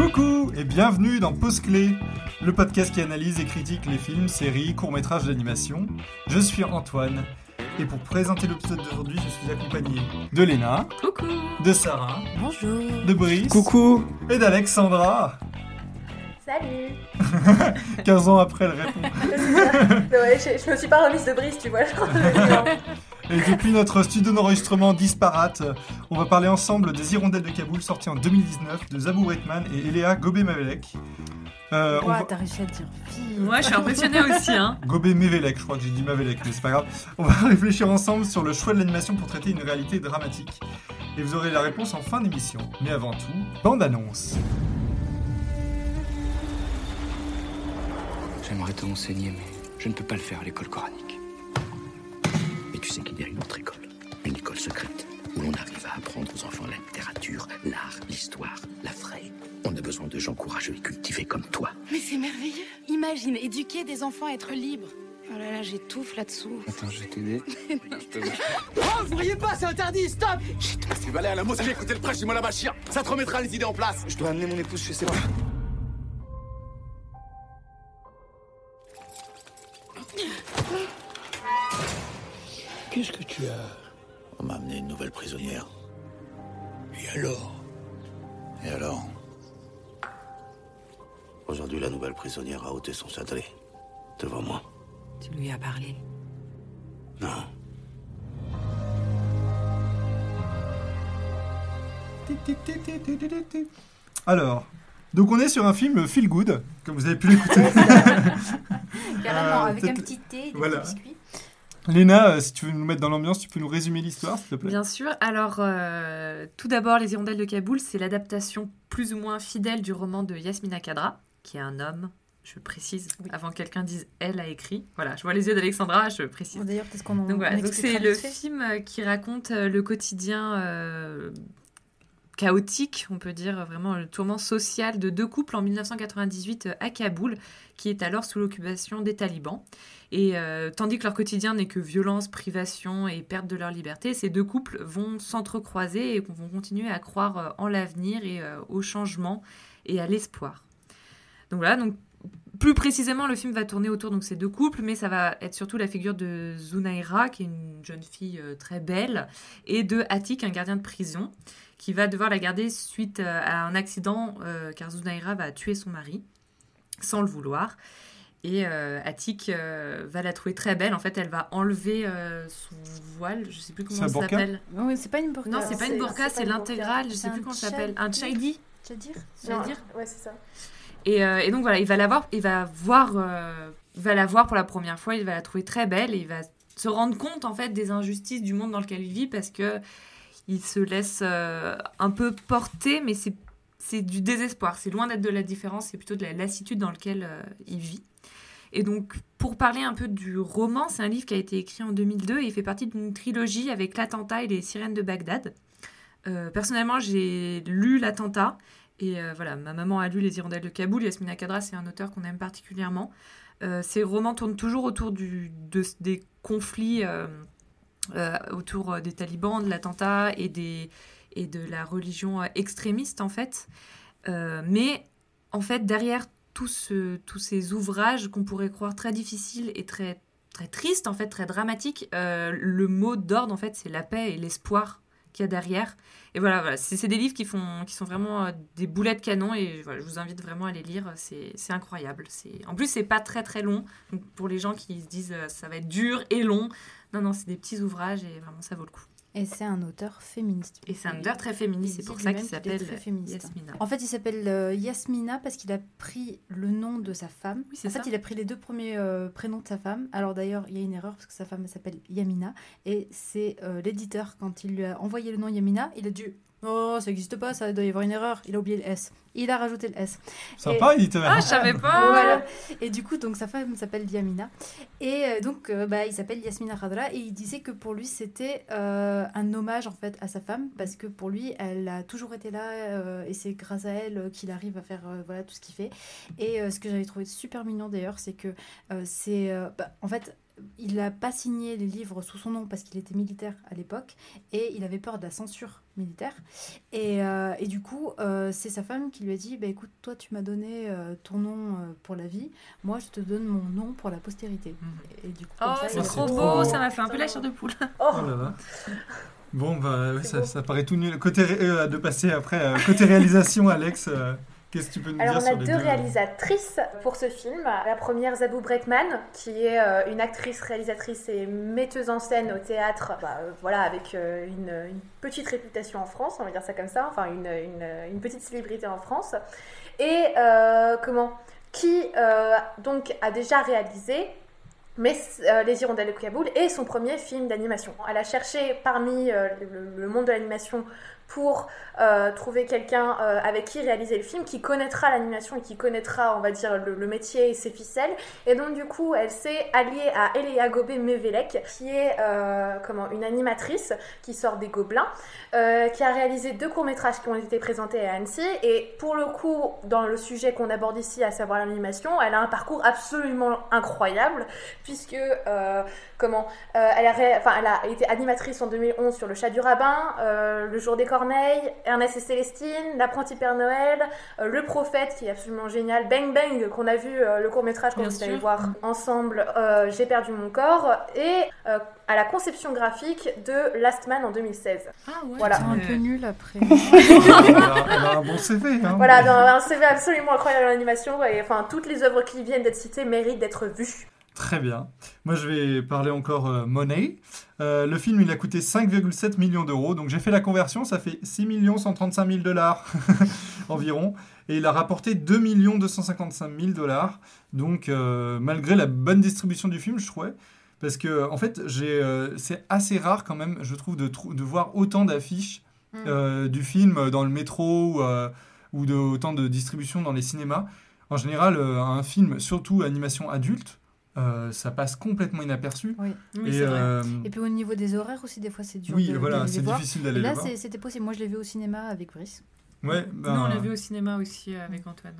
Coucou et bienvenue dans Pause Clé, le podcast qui analyse et critique les films, séries, courts-métrages d'animation. Je suis Antoine et pour présenter l'épisode d'aujourd'hui, je suis accompagné de Léna, Coucou de Sarah, Bonjour de Brice, Coucou et d'Alexandra. Salut 15 ans après, elle répond. ouais, je, je me suis pas remise de brise, tu vois. genre, Et depuis notre studio d'enregistrement disparate, on va parler ensemble des Hirondelles de Kaboul sortis en 2019 de Zabou Reitman et Eléa Gobé-Mavelek. Euh, va- t'as réussi à le dire vite. Moi, je suis impressionnée aussi. Hein. Gobé-Mévelek, je crois que j'ai dit Mavelek, mais c'est pas grave. On va réfléchir ensemble sur le choix de l'animation pour traiter une réalité dramatique. Et vous aurez la réponse en fin d'émission. Mais avant tout, bande-annonce. J'aimerais te enseigner, mais je ne peux pas le faire à l'école coranique. Mais tu sais qu'il y a une autre école, une école secrète, où l'on arrive à apprendre aux enfants la littérature, l'art, l'histoire, la vraie. On a besoin de gens courageux et cultivés comme toi. Mais c'est merveilleux. Imagine, éduquer des enfants à être libres. Oh là là, j'étouffe là-dessous. Attends, je vais t'aider. Oh, vous riez pas, c'est interdit, stop Tu vas aller à la mosquée écouter le prêche du Mollah Bachir. Ça te remettra les idées en place. Je dois amener mon épouse chez ses Qu'est-ce que tu as On m'a amené une nouvelle prisonnière. Et alors Et alors Aujourd'hui, la nouvelle prisonnière a ôté son sadelet. Devant moi. Tu lui as parlé. Non. Alors, donc on est sur un film feel good, comme vous avez pu l'écouter. Carrément, Euh, avec un petit thé, des voilà. petits biscuits. Léna, euh, si tu veux nous mettre dans l'ambiance, tu peux nous résumer l'histoire, s'il te plaît Bien sûr. Alors, euh, tout d'abord, Les Hirondelles de Kaboul, c'est l'adaptation plus ou moins fidèle du roman de Yasmina Kadra, qui est un homme. Je précise, Oui. avant que quelqu'un dise elle a écrit. Voilà, je vois les yeux d'Alexandra, je précise. D'ailleurs, peut-être qu'on en Donc voilà, c'est le film euh, qui raconte le quotidien euh, chaotique, on peut dire vraiment le tourment social de deux couples en 1998 euh, à Kaboul, qui est alors sous l'occupation des talibans. Et euh, tandis que leur quotidien n'est que violence, privation et perte de leur liberté, ces deux couples vont s'entrecroiser et vont continuer à croire euh, en l'avenir et euh, au changement et à l'espoir. Donc voilà, donc plus précisément, le film va tourner autour de ces deux couples, mais ça va être surtout la figure de Zunaira, qui est une jeune fille très belle, et de Atik, un gardien de prison, qui va devoir la garder suite à un accident, car Zunaira va tuer son mari, sans le vouloir. Et euh, Atik euh, va la trouver très belle. En fait, elle va enlever euh, son voile, je sais plus comment ça s'appelle. Oui, c'est pas une burqa. Non, c'est pas une burqa, c'est l'intégrale, je sais plus comment ça s'appelle. Un j'allais Non, dire. Ouais, c'est ça. Et, euh, et donc voilà, il va la voir, il va voir, euh, va la voir pour la première fois, il va la trouver très belle et il va se rendre compte en fait des injustices du monde dans lequel il vit parce que il se laisse euh, un peu porter, mais c'est c'est du désespoir, c'est loin d'être de la différence, c'est plutôt de la lassitude dans laquelle euh, il vit. Et donc, pour parler un peu du roman, c'est un livre qui a été écrit en 2002 et il fait partie d'une trilogie avec l'attentat et les sirènes de Bagdad. Euh, personnellement, j'ai lu l'attentat et euh, voilà, ma maman a lu Les Hirondelles de Kaboul. Yasmina Kadra, c'est un auteur qu'on aime particulièrement. Euh, ces romans tournent toujours autour des conflits euh, autour des talibans, de l'attentat et, et de la religion extrémiste, en fait. Mais, en fait, derrière ce- tous ces ouvrages qu'on pourrait croire très difficiles et très, très tristes, en fait, très dramatiques, euh, le mot d'ordre, en fait, c'est la paix et l'espoir qu'il y a derrière. Et voilà, voilà c'est des livres qui, font, qui sont vraiment euh, des boulets de canon et je vous invite vraiment à les lire, c'est incroyable. En plus, c'est pas très très long, pour les gens qui se disent euh, ça va être dur et long, non, non, c'est des petits ouvrages et vraiment ça vaut le coup. Et c'est un auteur féministe. Et c'est un auteur très féministe, c'est pour ça qu'il s'appelle. Yasmina. En fait, il s'appelle euh, Yasmina parce qu'il a pris le nom de sa femme. Oui, en fait, il a pris les deux premiers euh, prénoms de sa femme. Alors d'ailleurs, il y a une erreur parce que sa femme elle s'appelle Yamina. Et c'est euh, l'éditeur, quand il lui a envoyé le nom Yamina, il a dû... Oh, ça n'existe pas, ça doit y avoir une erreur. Il a oublié le S. Il a rajouté le S. Sympa, éditeur. Ah, je savais pas Voilà. Et du coup, donc sa femme s'appelle Yamina. Et euh, donc, euh, bah, il s'appelle Yasmina Khadra. Et il disait que pour lui, c'était euh, un hommage en fait à sa femme. Parce que pour lui, elle a toujours été là. euh, et c'est grâce à elle qu'il arrive à faire euh, voilà, tout ce qu'il fait. Et euh, ce que j'avais trouvé super mignon d'ailleurs, c'est que euh, c'est. euh, bah, en fait. Il n'a pas signé les livres sous son nom parce qu'il était militaire à l'époque et il avait peur de la censure militaire. Et, euh, et du coup, euh, c'est sa femme qui lui a dit bah, écoute, toi, tu m'as donné euh, ton nom euh, pour la vie, moi, je te donne mon nom pour la postérité. Et, et du coup, Oh, c'est trop beau, beau. ça m'a fait un peu la chair de poule. Oh, Oh là là. Bon, bah, ouais, ça, paraît tout nul. Côté euh, de passer après, euh, côté réalisation, Alex, euh, qu'est-ce que tu peux nous Alors dire on a sur les deux deux réalisatrices pour ce film. La première Zabou Bretman, qui est euh, une actrice, réalisatrice et metteuse en scène au théâtre, bah, euh, voilà, avec euh, une, une petite réputation en France, on va dire ça comme ça, enfin une, une- une petite célébrité en France. Et euh, comment? Qui euh, donc a déjà réalisé mais euh, Les Hirondelles de Kaboul est son premier film d'animation. Elle a cherché parmi euh, le, le monde de l'animation pour euh, trouver quelqu'un euh, avec qui réaliser le film, qui connaîtra l'animation et qui connaîtra, on va dire, le, métier et ses ficelles. Et donc, du coup, elle s'est alliée à Eléa Gobé Mevelek, qui est euh, comment, une animatrice qui sort des Gobelins, qui a réalisé deux courts-métrages qui ont été présentés à Annecy. Et pour le coup, dans le sujet qu'on aborde ici, à savoir l'animation, elle a un parcours absolument incroyable, puisque, comment, euh, elle, a ré- enfin, elle a été animatrice en 2011 sur Le Chat du Rabbin, euh, Le Jour des Corneilles, Ernest et Célestine, L'Apprenti Père Noël, euh, Le Prophète, qui est absolument génial, Bang Bang, qu'on a vu euh, le court-métrage qu'on Bien vous allez sûr. voir ensemble, euh, J'ai perdu mon corps, et euh, à la conception graphique de Last Man en 2016. Ah ouais. Voilà. C'est un peu nul après. elle, a, elle a un bon CV. Hein. Voilà, un CV absolument incroyable en animation, et enfin, toutes les œuvres qui viennent d'être citées méritent d'être vues. Très bien. Moi, je vais parler encore euh, monnaie. Euh, le film, il a coûté 5,7 millions d'euros. Donc, j'ai fait la conversion. Ça fait 6 135 000 dollars environ. Et il a rapporté 2 255 000 dollars. Donc, euh, malgré la bonne distribution du film, je trouvais. Parce que, en fait, euh, c'est assez rare quand même, je trouve, de, voir autant d'affiches Mm. du film dans le métro ou, ou de, autant de distribution dans les cinémas. En général, un film, surtout animation adulte, euh, ça passe complètement inaperçu. Oui. Oui, et, c'est vrai. euh, Et puis au niveau des horaires aussi, des fois, c'est dur oui, de, voilà, c'est voir. difficile d'aller là, c'était possible. Moi, je l'ai vu au cinéma avec Brice. Ouais, Nous, ben, on l'a vu au cinéma aussi euh, avec Antoine.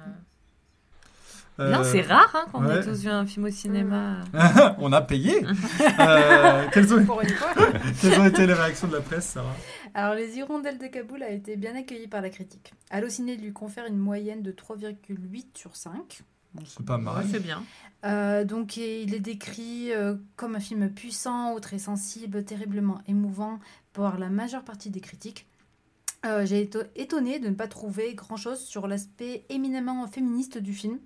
euh, Non, c'est rare hein, qu'on ouais. ait tous vu un film au cinéma. on a payé. Euh, ont, quelles ont été les réactions de la presse, Sarah? Alors, Les Hirondelles de Kaboul a été bien accueilli par la critique. Allociné lui confère une moyenne de 3,8 sur 5. C'est pas mal. Ouais, c'est bien. Euh, donc, il est décrit euh, comme un film puissant, ou très sensible, terriblement émouvant par la majeure partie des critiques. Euh, J'ai été étonnée de ne pas trouver grand-chose sur l'aspect éminemment féministe du film.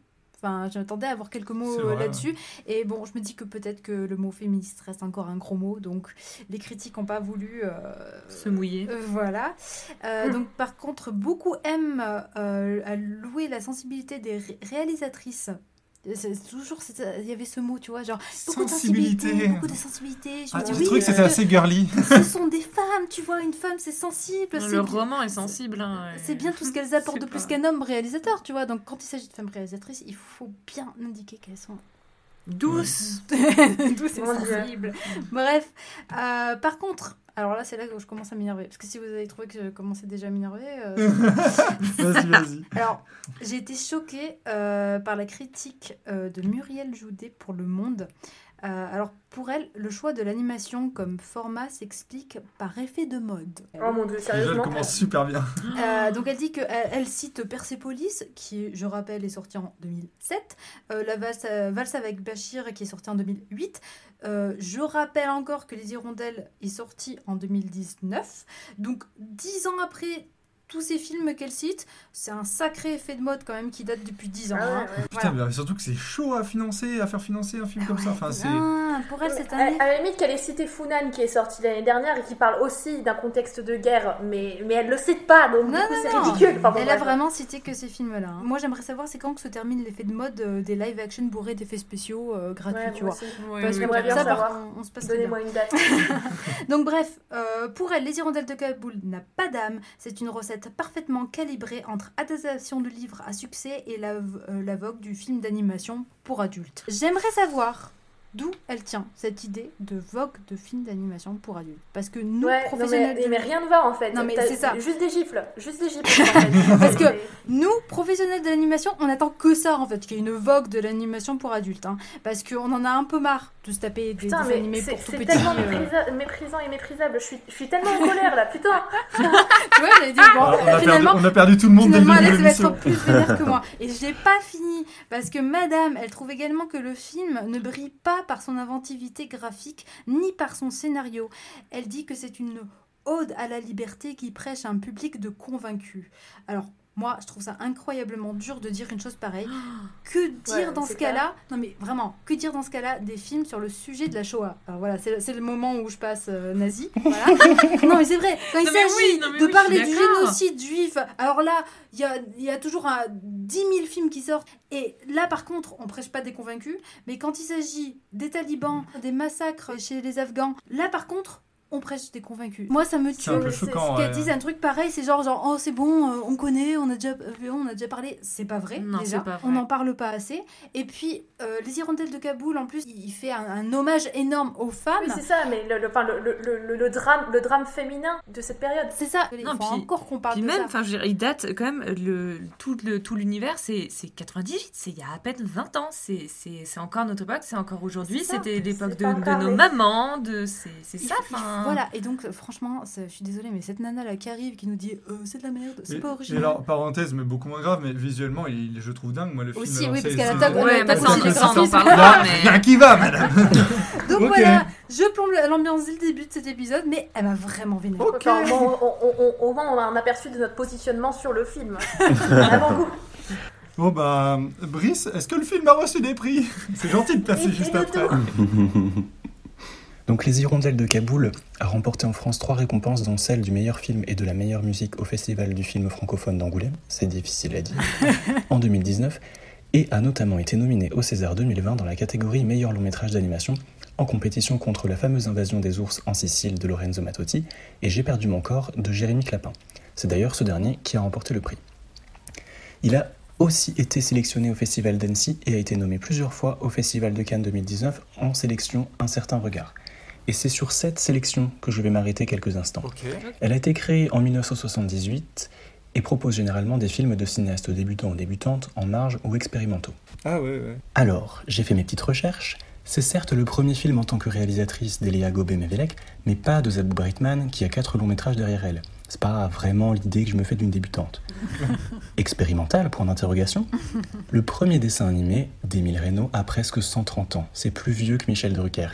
Enfin, j'attendais à avoir quelques mots euh, là-dessus. Et bon, je me dis que peut-être que le mot féministe reste encore un gros mot. Donc, les critiques n'ont pas voulu euh, Se mouiller. euh, voilà. Euh, donc, par contre, beaucoup aiment euh, à louer la sensibilité des ré- réalisatrices. C'est toujours, c'est- il y avait ce mot, tu vois, genre beaucoup de sensibilité, beaucoup de sensibilité? Je Ah, me dis, oui, que c'était parce assez girly. que ce sont des femmes, tu vois, une femme, c'est sensible. Le bien- roman est sensible. hein, C'est bien tout ce qu'elles apportent de plus qu'un homme réalisateur, tu vois. Donc, quand il s'agit de femmes réalisatrices, il faut bien indiquer qu'elles sont Douce. douces et sensibles. Bref, euh, par contre, alors là, c'est là que je commence à m'énerver. Parce que si vous avez trouvé que je commençais déjà à m'énerver, euh, vas-y, vas-y. Alors, j'ai été choquée euh, par la critique euh, de Muriel Joudet pour Le Monde. Euh, alors, pour elle, le choix de l'animation comme format s'explique par effet de mode. Oh mon dieu, Déjà, elle sérieusement. commence super bien. Euh, donc, elle dit qu'elle elle cite Persepolis, qui, je rappelle, est sorti en 2007, euh, La valse, euh, Valse avec Bachir, qui est sorti en 2008. Euh, je rappelle encore que Les Hirondelles est sorti en 2019. Donc, dix ans après tous ces films qu'elle cite, c'est un sacré effet de mode quand même qui date depuis 10 ans. Ah ouais, hein. ouais. Putain, Voilà. mais surtout que c'est chaud à financer, à faire financer un film comme ça. Enfin. Ah, pour elle, cette À, année. à la limite qu'elle ait cité Funan qui est sorti l'année dernière et qui parle aussi d'un contexte de guerre, mais, mais elle le cite pas, donc Non, du coup non, c'est ridicule. Enfin, bon, Elle a bref. vraiment cité que ces films-là. hein. Moi, j'aimerais savoir c'est quand que se termine l'effet de mode euh, des live-action bourrés d'effets spéciaux euh, gratuits, Ouais, tu vois. Parce oui, que j'aimerais bien ça, par on, se passe. Donnez-moi une date. Donc bref, euh, pour elle, Les Hirondelles de Kaboul n'a pas d'âme. C'est une recette parfaitement calibrée entre adaptation de livres à succès et la, euh, la vogue du film d'animation pour adultes. J'aimerais savoir d'où elle tient cette idée de vogue de film d'animation pour adultes. Parce que nous, Ouais, non, professionnels mais, rien ne va en fait. Non, mais c'est ça. Juste des gifles. Juste des gifles. en fait. Parce que- Nous, professionnels de l'animation, on attend que ça en fait, qu'il y ait une vogue de l'animation pour adultes. hein. parce qu'on en a un peu marre de se taper des, Putain, des mais animés c'est pour tout c'est petit. tellement euh. méprisa- méprisant et méprisable. Je suis, je suis tellement en colère là, putain. Tu vois, j'avais dit, bon, Alors, on, a perdu, finalement, on a perdu tout le monde Finalement, Alex va être plus vénère que moi. Et je l'ai pas fini parce que Madame, elle trouve également que le film ne brille pas par son inventivité graphique ni par son scénario. Elle dit que c'est une ode à la liberté qui prêche à un public de convaincus. Alors. Moi, je trouve ça incroyablement dur de dire une chose pareille. Que dire Ouais, dans ce cas-là? Non mais vraiment, que dire dans ce cas-là des films sur le sujet de la Shoah? Alors voilà, c'est le moment où je passe euh, nazi. Voilà. non mais c'est vrai, quand il s'agit oui, de oui, parler du génocide juif, alors là, il y a, il y a toujours un, 10 000 films qui sortent. Et là, par contre, on prêche pas des convaincus. Mais quand il s'agit des talibans, des massacres chez les Afghans, là, par contre, on prêche des convaincus. Moi, ça me tue. C'est un peu choquant. Ouais. un truc pareil, c'est genre, genre oh c'est bon, euh, on connaît, on a déjà, euh, on a déjà parlé. C'est pas vrai, Non, déjà. c'est pas vrai. On n'en parle pas assez. Et puis, euh, Les Hirondelles de Kaboul, en plus, il fait un, un hommage énorme aux femmes. Oui, c'est ça, mais le, le, enfin, le, le, le, le drame, le drame féminin de cette période. c'est ça. Il Non, faut puis- encore qu'on parle Puis de même, ça. dire, il date quand même, le, tout le tout l'univers, c'est c'est 98, c'est il y a à peine 20 ans, c'est c'est- c'est encore notre époque, c'est encore aujourd'hui, c'était l'époque de, nos mamans, de c'est ça, enfin. Voilà, et donc franchement, je suis désolée, mais cette nana là qui arrive, qui nous dit euh, c'est de la merde, c'est Et- pas et original. alors, parenthèse, mais beaucoup moins grave, mais visuellement, il, je trouve dingue, moi, le film. Aussi, oui, parce qu'elle attaque- Ouais, attaque ça, aussi on les ça, on en graphismes. parlera, Là, mais. rien qui va, madame Donc voilà, je plombe l'ambiance dès le début de cet épisode, mais elle m'a vraiment vénère. Ok. Enfin, au moins, on, on- on- au moins, on a un aperçu de notre positionnement sur le film. Avant-goût. Bon, bah, Brice, est-ce que le film a reçu des prix? C'est gentil de passer Et- juste et après. Donc Les Hirondelles de Kaboul a remporté en France trois récompenses, dont celle du meilleur film et de la meilleure musique au Festival du film francophone d'Angoulême, c'est difficile à dire, en 2019, et a notamment été nominé au César 2020 dans la catégorie meilleur long métrage d'animation, en compétition contre la fameuse invasion des ours en Sicile de Lorenzo Mattotti et J'ai perdu mon corps de Jérémy Clapin. C'est d'ailleurs ce dernier qui a remporté le prix. Il a aussi été sélectionné au Festival d'Annecy et a été nommé plusieurs fois au Festival de Cannes 2019 en sélection Un certain regard. Et c'est sur cette sélection que je vais m'arrêter quelques instants. Elle a été créée en 1978 et propose généralement des films de cinéastes débutants ou débutantes en marge ou expérimentaux. Ah ouais, ouais. Alors, j'ai fait mes petites recherches. C'est certes le premier film en tant que réalisatrice d'Elia Gobé-Mevelec, mais pas de Zabou Brightman qui a quatre longs métrages derrière elle. C'est pas vraiment l'idée que je me fais d'une débutante. Expérimental, point d'interrogation. Le premier dessin animé d'Émile Reynaud a presque 130 ans. C'est plus vieux que Michel Drucker.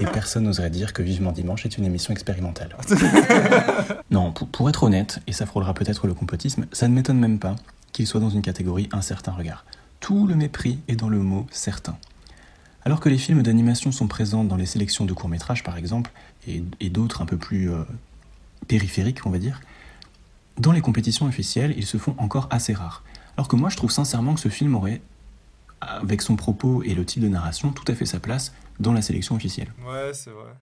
Et personne n'oserait dire que Vivement Dimanche est une émission expérimentale. Non, pour, pour être honnête, et ça frôlera peut-être le complotisme, ça ne m'étonne même pas qu'il soit dans une catégorie un certain regard. Tout le mépris est dans le mot certain. Alors que les films d'animation sont présents dans les sélections de courts-métrages, par exemple, et, et d'autres un peu plus euh, périphériques, on va dire, dans les compétitions officielles, ils se font encore assez rares. Alors que moi, je trouve sincèrement que ce film aurait, avec son propos et le type de narration, tout à fait sa place dans la sélection officielle. Ouais, c'est vrai.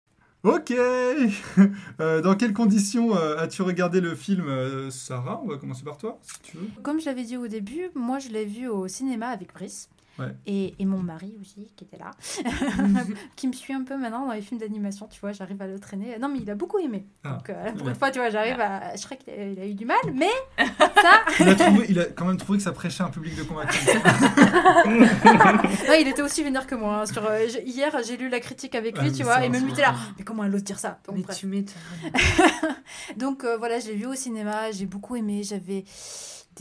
Ok Euh, Dans quelles conditions euh, as-tu regardé le film, euh, Sarah? On va commencer par toi, si tu veux. Comme je l'avais dit au début, moi je l'ai vu au cinéma avec Brice. Ouais. Et, et mon mari aussi, qui était là, qui me suit un peu maintenant dans les films d'animation, tu vois, j'arrive à le traîner. Non, mais il a beaucoup aimé. Ah, Donc, euh, pour ouais. une fois, tu vois, j'arrive à. Je crois qu'il a, il a eu du mal, mais ça. il, a trouvé- il a quand même trouvé que ça prêchait un public de convaincus. Non, il était aussi vénère que moi. hein, sur, euh, je- hier, j'ai lu la critique avec Ah, lui, mais tu ça, vois, et même lui était là. Mais comment elle ose dire ça? Donc, Mais bref. tu m'étonnes. Donc euh, voilà, je l'ai vu au cinéma, j'ai beaucoup aimé, j'avais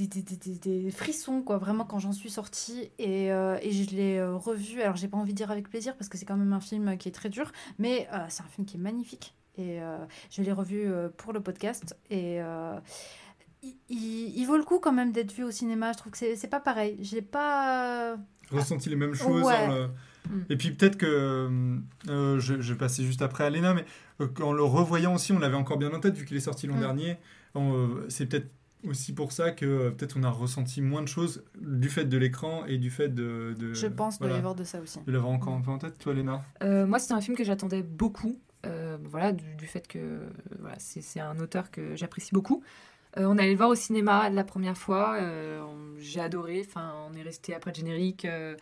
des, des, des, des- des frissons, quoi, vraiment, quand j'en suis sortie. Et, euh, et je l'ai euh, revu, alors j'ai pas envie de dire avec plaisir, parce que c'est quand même un film qui est très dur, mais euh, c'est un film qui est magnifique. Et euh, je l'ai revu euh, pour le podcast. Et euh, il, il- il vaut le coup quand même d'être vu au cinéma. Je trouve que c'est pas pareil. J'ai pas. ressenti les mêmes choses. Ouais. le- Mm. Et puis peut-être que euh, je, je vais passer juste après à Léna, mais euh, en le revoyant aussi, on l'avait encore bien en tête vu qu'il est sorti l'an Mm. dernier. Euh, c'est peut-être aussi pour ça que euh, peut-être on a ressenti moins de choses du fait de l'écran et du fait de. de- Je pense voilà, de y avoir de ça aussi. de l'avoir encore un peu en tête, toi Léna. Euh, moi, c'était un film que j'attendais beaucoup. euh, voilà, du, du fait que voilà, c'est c'est un auteur que j'apprécie beaucoup. Euh, on allait le voir au cinéma la première fois. euh, on- J'ai adoré. Enfin, on est resté après le générique. euh,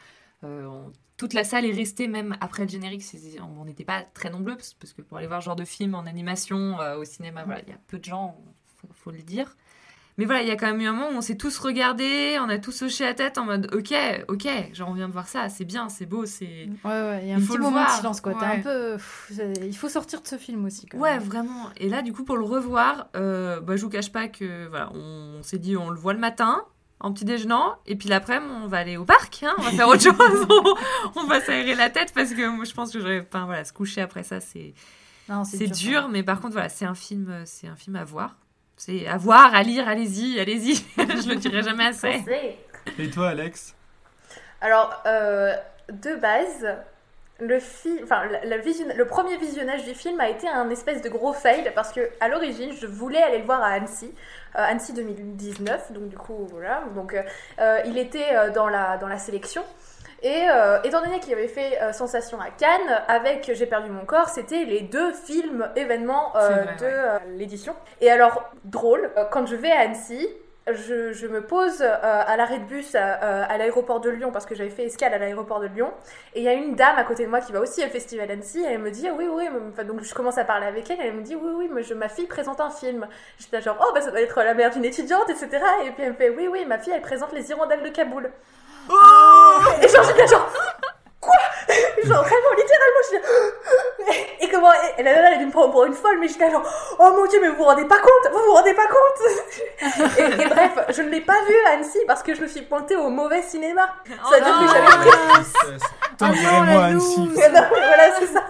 euh, on- toute la salle est restée même après le générique. c'est- On n'était pas très nombreux parce, parce que pour aller voir ce genre de film en animation euh, au cinéma, voilà, il y a peu de gens, faut, faut le dire. Mais voilà, il y a quand même eu un moment où on s'est tous regardés, on a tous hoché la tête en mode ok, ok, genre on vient de voir ça, c'est bien, c'est beau, c'est. Ouais, ouais, il y a un petit moment de silence, quoi. Ouais. un peu. pff, il faut sortir de ce film aussi, quand Ouais, même. vraiment. Et là, du coup, pour le revoir, euh, bah, je vous cache pas que voilà, on, s'est dit on le voit le matin en petit déjeunant et puis l'après-midi on va aller au parc, hein, on va faire autre chose, on, va s'aérer la tête parce que moi je pense que j'aurais pas voilà se coucher après ça c'est c'est dur, mais par contre voilà c'est un film euh, c'est un film à voir, c'est à voir, à lire, allez-y, allez-y, je le dirai jamais assez. Et toi, Alex? Alors, euh, de base, le, fi- enfin, la- la vision- le premier visionnage du film a été un espèce de gros fail parce que à l'origine, je voulais aller le voir à Annecy, euh, Annecy 2019, donc du coup, voilà. Donc, euh, euh, il était dans, la, dans la sélection. Et euh, étant donné qu'il avait fait euh, sensation à Cannes avec J'ai perdu mon corps, c'était les deux films événements euh, vrai, de ouais. euh, l'édition. Et alors, drôle, euh, quand je vais à Annecy, je, je me pose euh, à l'arrêt de bus à, à l'aéroport de Lyon parce que j'avais fait escale à l'aéroport de Lyon et il y a une dame à côté de moi qui va aussi au festival Annecy et elle me dit ah oui oui enfin, donc je commence à parler avec elle et elle me dit oui oui mais je, ma fille présente un film j'étais genre oh bah ça doit être la mère d'une étudiante etc et puis elle me fait oui oui ma fille elle présente les hirondelles de Kaboul et genre j'étais genre quoi? Genre vraiment littéralement je dis et comment et la nana elle a dû me prendre pour une folle mais j'étais genre oh mon dieu mais vous vous rendez pas compte? Vous vous rendez pas compte? Et, et bref je ne l'ai pas vu à Annecy parce que je me suis pointée au mauvais cinéma. Ça veut dire que j'avais pris T'en dirais non, moi, Annecy. voilà, c'est ça.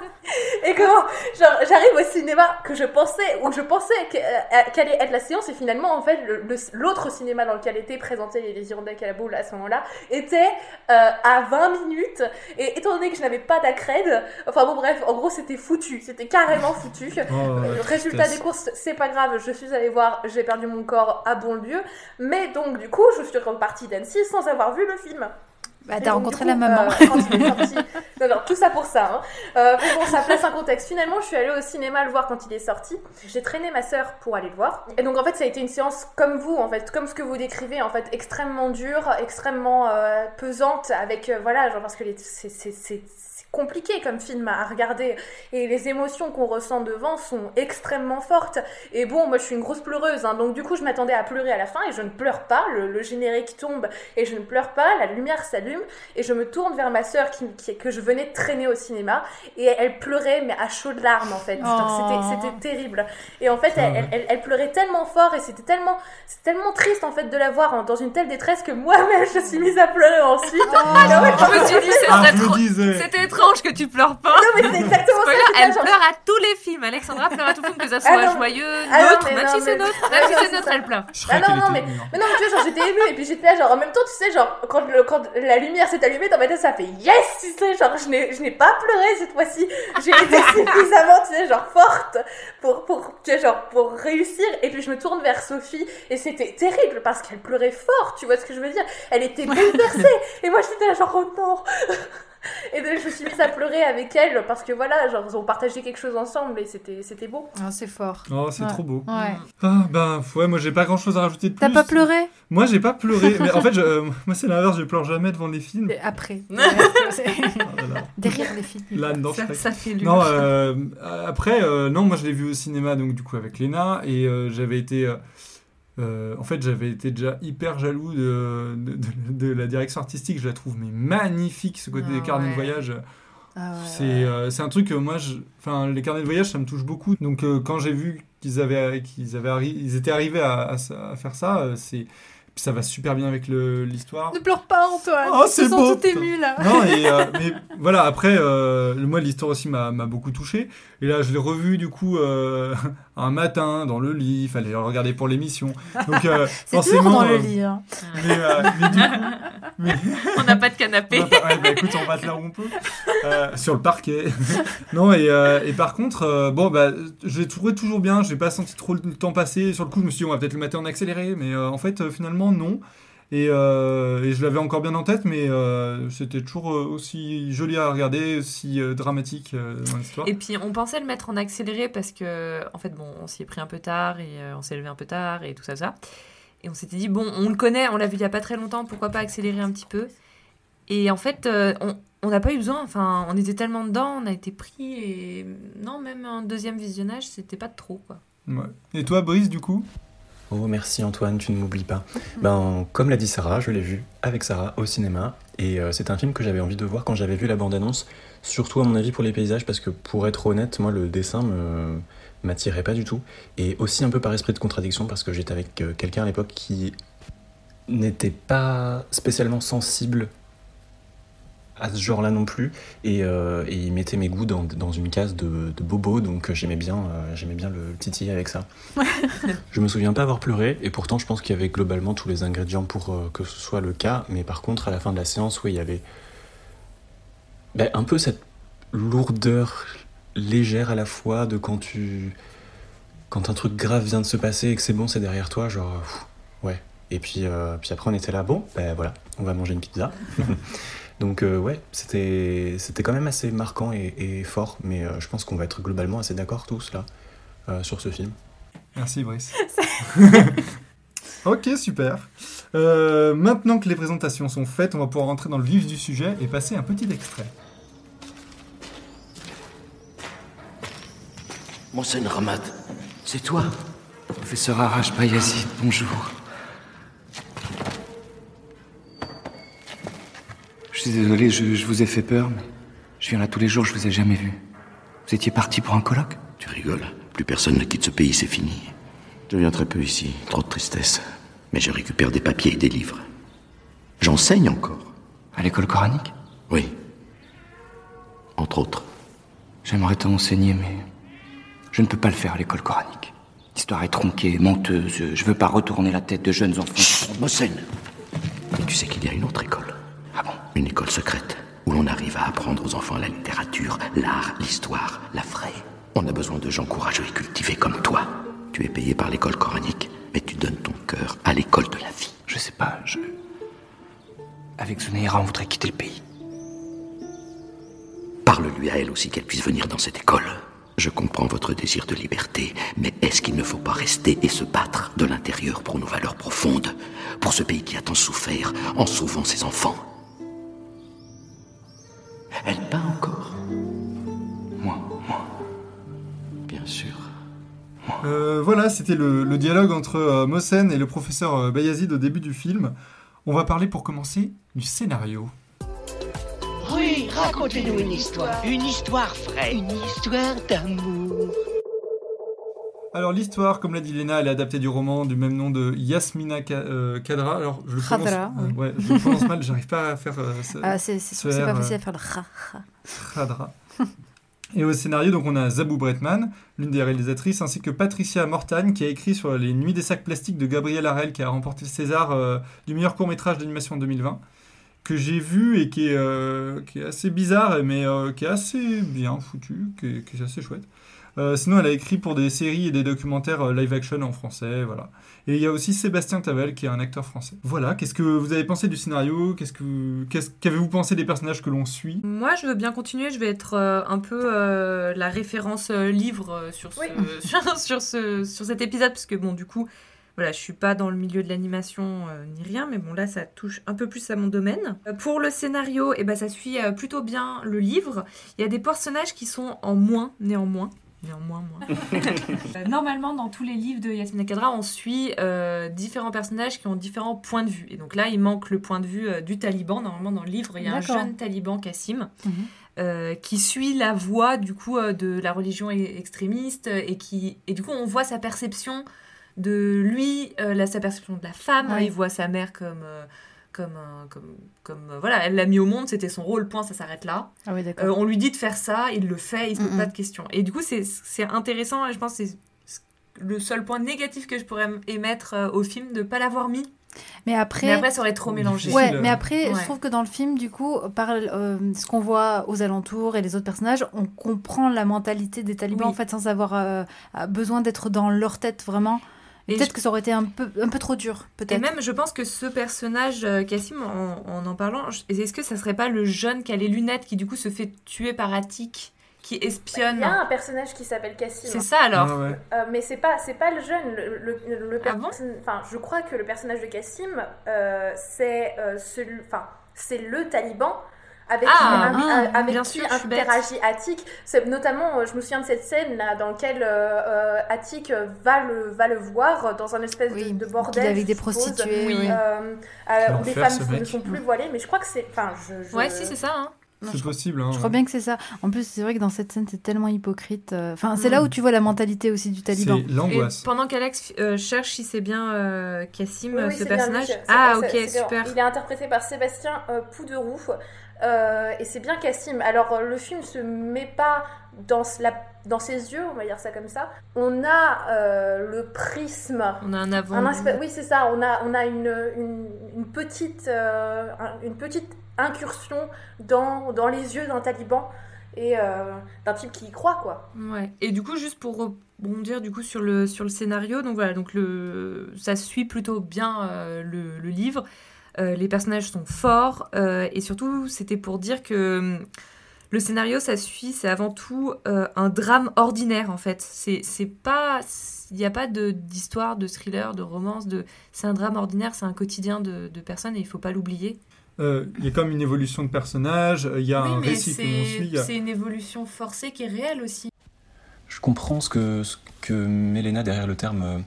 Et comment genre, j'arrive au cinéma que je pensais, que je pensais que- euh, qu'allait être la séance, et finalement, en fait, l'autre cinéma dans lequel étaient présentés les, les Hirondelles à la boule à ce moment-là était euh, à 20 minutes. Et étant donné que je n'avais pas d'accred, enfin bon, bref, en gros, c'était foutu. C'était carrément foutu. Oh, Le résultat des courses, c'est pas grave, je suis allée voir J'ai perdu mon corps à bon lieu. Mais donc, du coup, je suis repartie d'Annecy sans avoir vu le film. Bah, t'as rencontré la maman. euh, quand il est sorti. Non, non, tout ça pour ça. Hein. Euh, mais bon, ça place un contexte. Finalement, je suis allée au cinéma le voir quand il est sorti. J'ai traîné ma sœur pour aller le voir. Et donc, en fait, ça a été une séance comme vous, en fait, comme ce que vous décrivez, en fait, extrêmement dure, extrêmement euh, pesante, avec, euh, voilà, genre, parce que les- c'est- c'est c'est- c'est compliqué comme film à regarder. Et les émotions qu'on ressent devant sont extrêmement fortes. Et bon, moi, je suis une grosse pleureuse, hein, donc du coup, je m'attendais à pleurer à la fin, et je ne pleure pas. Le, le générique tombe, et je ne pleure pas. La lumière s'allume, et je me tourne vers ma sœur qui, qui- que je venais de traîner au cinéma et elle pleurait mais à chaudes larmes en fait. Oh. C'était c'était terrible. Et en fait Ah elle, ouais. elle- elle- elle pleurait tellement fort et c'était tellement c'est tellement triste en fait de la voir en- dans une telle détresse que moi-même je suis mise à pleurer ensuite. Je me suis dit Ah, c'était je me trop- c'était étrange que tu pleures pas. Non mais c'est exactement Spoiler, ça. elle genre- pleure à tous les films. Alexandra pleure à tout film, que ça soit Ah non, joyeux, ah neutre, mais même non, si c'est mais- neutre, même si c'est neutre, elle pleure. Ah non, non, mais, hein. mais non, mais tu vois, genre j'étais émue et puis j'étais là, genre en même temps, tu sais, genre quand, le, quand la lumière s'est allumée dans ma tête, ça fait yes, tu sais, genre je n'ai je n'ai pas pleuré cette fois-ci, j'ai été suffisamment, tu sais, genre forte pour, pour, tu sais, genre pour réussir. Et puis je me tourne vers Sophie et c'était terrible parce qu'elle pleurait fort, tu vois ce que je veux dire Elle était bouleversée et moi j'étais là, genre oh non Et donc je me suis mise à pleurer avec elle parce que voilà, genre ils ont partagé quelque chose ensemble et c'était c'était beau. Ah, c'est fort. Oh, c'est Ouais. trop beau. Ouais. Ah, ben, ouais, moi j'ai pas grand chose à rajouter de plus. T'as pas pleuré? Moi j'ai pas pleuré. mais en fait, je- euh, moi c'est l'inverse, je pleure jamais devant les films. Et Après. Oh là là. Derrière les films. L'âne dans Ça, ça fait. Non, euh, après, euh, non, moi je l'ai vu au cinéma, donc du coup avec Léna, et euh, j'avais été. Euh, en fait, j'avais été déjà hyper jaloux de, de, de- de la direction artistique. Je la trouve mais magnifique, ce côté Ah des carnets ouais. de voyage. Ah ouais, C'est ouais. euh, c'est un truc que moi, je... enfin, les carnets de voyage, ça me touche beaucoup. Donc, euh, quand j'ai vu qu'ils avaient, qu'ils avaient arri- ils étaient arrivés à, à ça- à faire ça, c'est ça va super bien avec l'histoire. Ne pleure pas, Antoine. Oh, c'est beau, tout ému là. Non, et, euh, mais voilà, après, euh, moi, l'histoire aussi m'a beaucoup touché. Et là, je l'ai revu, du coup, euh, un matin, dans le lit. Il fallait le regarder pour l'émission. Donc, euh, forcément. dans le euh, lit. hein. Mais, euh, mais du coup. mais- On n'a pas de canapé. on va pas- ouais, bah, écoute, on va te là où on peut. Euh, sur le parquet. non, et, euh, et par contre, euh, bon, bah, je l'ai trouvé toujours bien. J'ai pas senti trop le temps passer. Sur le coup, je me suis dit, on va peut-être le mater en accéléré. Mais euh, en fait, euh, finalement, non. Et, euh, et je l'avais encore bien en tête, mais euh, c'était toujours euh, aussi joli à regarder, aussi dramatique dans l'histoire. Et puis on pensait le mettre en accéléré parce que, en fait, bon, on s'y est pris un peu tard et on s'est levé un peu tard et tout ça, ça. Et on s'était dit, bon, on le connaît, on l'a vu il y a pas très longtemps, pourquoi pas accélérer un petit peu? Et en fait, on on n'a pas eu besoin, enfin, on était tellement dedans, on a été pris et non, même un deuxième visionnage, c'était pas trop, quoi. Ouais. Et toi, Brice, du coup? Oh, merci Antoine, tu ne m'oublies pas. Ben, comme l'a dit Sarah, je l'ai vu avec Sarah au cinéma. Et euh, c'est un film que j'avais envie de voir quand j'avais vu la bande-annonce. Surtout, à mon avis, pour les paysages, parce que pour être honnête, moi, le dessin me m'attirait pas du tout. Et aussi un peu par esprit de contradiction, parce que j'étais avec euh, quelqu'un à l'époque qui n'était pas spécialement sensible à ce genre-là non plus. Et, euh, et il mettait mes goûts dans, dans une case de, de bobo, donc j'aimais bien, euh, j'aimais bien le titiller avec ça. je me souviens pas avoir pleuré, et pourtant je pense qu'il y avait globalement tous les ingrédients pour euh, que ce soit le cas. Mais par contre, à la fin de la séance, oui, il y avait ben, un peu cette lourdeur légère à la fois de quand tu. Quand un truc grave vient de se passer et que c'est bon, c'est derrière toi, genre. pff, ouais. Et puis, euh, puis après, on était là, bon, ben voilà, on va manger une pizza. Donc, euh, ouais, c'était c'était quand même assez marquant et, et fort, mais euh, je pense qu'on va être globalement assez d'accord tous là euh, sur ce film. Merci Brice. ok, super. Euh, maintenant que les présentations sont faites, on va pouvoir rentrer dans le vif du sujet et passer un petit extrait. Monsen Ramad, c'est toi Professeur Arash Bayazid, bonjour. Je suis désolé, je, je vous ai fait peur, mais je viens là tous les jours, je vous ai jamais vu. Vous étiez parti pour un colloque? Tu rigoles. Plus personne ne quitte ce pays, c'est fini. Je viens très peu ici, trop de tristesse. Mais je récupère des papiers et des livres. J'enseigne encore. À l'école coranique? Oui. Entre autres. J'aimerais te enseigner, mais je ne peux pas le faire à l'école coranique. L'histoire est tronquée, menteuse, je veux pas retourner la tête de jeunes enfants. Mossen Mais tu sais qu'il y a une autre école. Une école secrète où l'on arrive à apprendre aux enfants la littérature, l'art, l'histoire, la vraie. On a besoin de gens courageux et cultivés comme toi. Tu es payé par l'école coranique, mais tu donnes ton cœur à l'école de la vie. Je sais pas, je... Avec Zunaira, on voudrait quitter le pays. Parle-lui à elle aussi qu'elle puisse venir dans cette école. Je comprends votre désir de liberté, mais est-ce qu'il ne faut pas rester et se battre de l'intérieur pour nos valeurs profondes, pour ce pays qui a tant souffert en sauvant ses enfants? Elle peint encore Moi, moi. Bien sûr. Euh, voilà, c'était le, le dialogue entre euh, Mossen et le professeur euh, Bayazid au début du film. On va parler pour commencer du scénario. Oui, racontez-nous une histoire. Une histoire vraie. Une histoire d'amour. Alors l'histoire, comme l'a dit Léna, elle est adaptée du roman du même nom de Yasmina euh, Kadra. Alors je le prononce, Khadra, oui. ouais, je le prononce mal, j'arrive pas à faire euh, Ah, c'est c'est ce c'est pas facile euh, à faire le ra, ra. Khadra. Et au scénario, donc on a Zabou Bretman, l'une des réalisatrices, ainsi que Patricia Mortagne, qui a écrit sur les Nuits des sacs plastiques de Gabriel Harel, qui a remporté le César euh, du meilleur court métrage d'animation en 2020, que j'ai vu et qui est, euh, qui est assez bizarre, mais euh, qui est assez bien foutu, qui est, qui est assez chouette. Euh, sinon, elle a écrit pour des séries et des documentaires euh, live action en français, voilà. Et il y a aussi Sébastien Tavel, qui est un acteur français. Voilà, qu'est-ce que vous avez pensé du scénario? Qu'est-ce que qu'est-ce qu'avez-vous pensé des personnages que l'on suit? Moi, je veux bien continuer. Je vais être euh, un peu euh, la référence euh, livre sur, ce, Oui. sur, sur ce, sur cet épisode, parce que bon, du coup, voilà, je suis pas dans le milieu de l'animation euh, ni rien, mais bon, là, ça touche un peu plus à mon domaine. Euh, pour le scénario, eh ben, ça suit euh, plutôt bien le livre. Il y a des personnages qui sont en moins, néanmoins. Néanmoins, moins. Euh, Normalement, dans tous les livres de Yasmina Kadra, on suit euh, différents personnages qui ont différents points de vue. Et donc là, il manque le point de vue euh, du taliban. Normalement, dans le livre, il y a un jeune taliban, Kassim, Mhm. euh, qui suit la voie du coup euh, de la religion e- extrémiste et qui et du coup on voit sa perception de lui, euh, la, sa perception de la femme. Ouais. Il voit sa mère comme euh, comme un- comme comme euh, voilà, elle l'a mis au monde, c'était son rôle. Point, ça s'arrête là. Ah oui, Euh, on lui dit de faire ça, il le fait, il se pose pas de questions. Et du coup, c'est c'est intéressant, et je pense que c'est le seul point négatif que je pourrais émettre euh, au film de pas l'avoir mis. Mais après, Mais après, ça aurait trop mélangé. Ouais, mais euh, après, Ouais. je trouve que dans le film, du coup, par euh, ce qu'on voit aux alentours et les autres personnages, on comprend la mentalité des talibans, Oui. en fait, sans avoir euh, euh, besoin d'être dans leur tête, vraiment. Et Peut-être je- que ça aurait été un peu, un peu trop dur, Et peut-être. même, je pense que ce personnage, euh, Cassim, en, en en parlant, est-ce que ça serait pas le jeune qui a les lunettes qui, du coup, se fait tuer par Attic, qui Il espionne y a un personnage qui s'appelle Cassim. C'est ça alors Ah ouais. Euh, mais c'est pas c'est pas le jeune le, le, le Ah bon enfin je crois que le personnage de Cassim euh, c'est euh, celui enfin c'est le taliban avec Ah, qui, ah, avec bien qui sûr, interagit Attic. C'est notamment, euh, je me souviens de cette scène là dans laquelle euh, euh, Attic va le va le voir dans un espèce de, de bordel avec des suppose. prostituées, Oui. Euh, euh, où les femmes ne sont plus voilées, mais je crois que c'est, enfin, je, je- Ouais, si, c'est ça. Hein. C'est possible. Hein, Je crois bien que c'est ça. En plus, c'est vrai que dans cette scène, c'est tellement hypocrite. Enfin, c'est Mm. là où tu vois la mentalité aussi du taliban. Et pendant qu'Alex euh, cherche si c'est bien euh, Cassim, Oui, oui, ce bien personnage. ah, ok, super. Il est interprété par Sébastien euh, Pouderoux. Euh, et c'est bien Cassim. Alors, le film se met pas dans, ce- la, dans ses yeux, on va dire ça comme ça. On a euh, le prisme. On a un avant. un oui, c'est ça. On a, on a une, une, une petite, euh, un- une petite incursion dans, dans les yeux d'un taliban et d'un type qui y croit, quoi. Ouais. Et du coup, juste pour rebondir du coup sur le sur le scénario, donc voilà, donc le ça suit plutôt bien le, le livre. Euh, les personnages sont forts euh, et surtout c'était pour dire que hum, le scénario ça suit c'est avant tout euh, un drame ordinaire en fait. C'est c'est pas il n'y a pas de d'histoire, de thriller, de romance, de c'est un drame ordinaire, c'est un quotidien de, de personnes et il faut pas l'oublier. Euh, Il y a comme une évolution de personnage, il y a oui, un mais récit que l'on c'est suit. a- c'est une évolution forcée qui est réelle aussi. Je comprends ce que, ce que Mélena derrière le terme euh,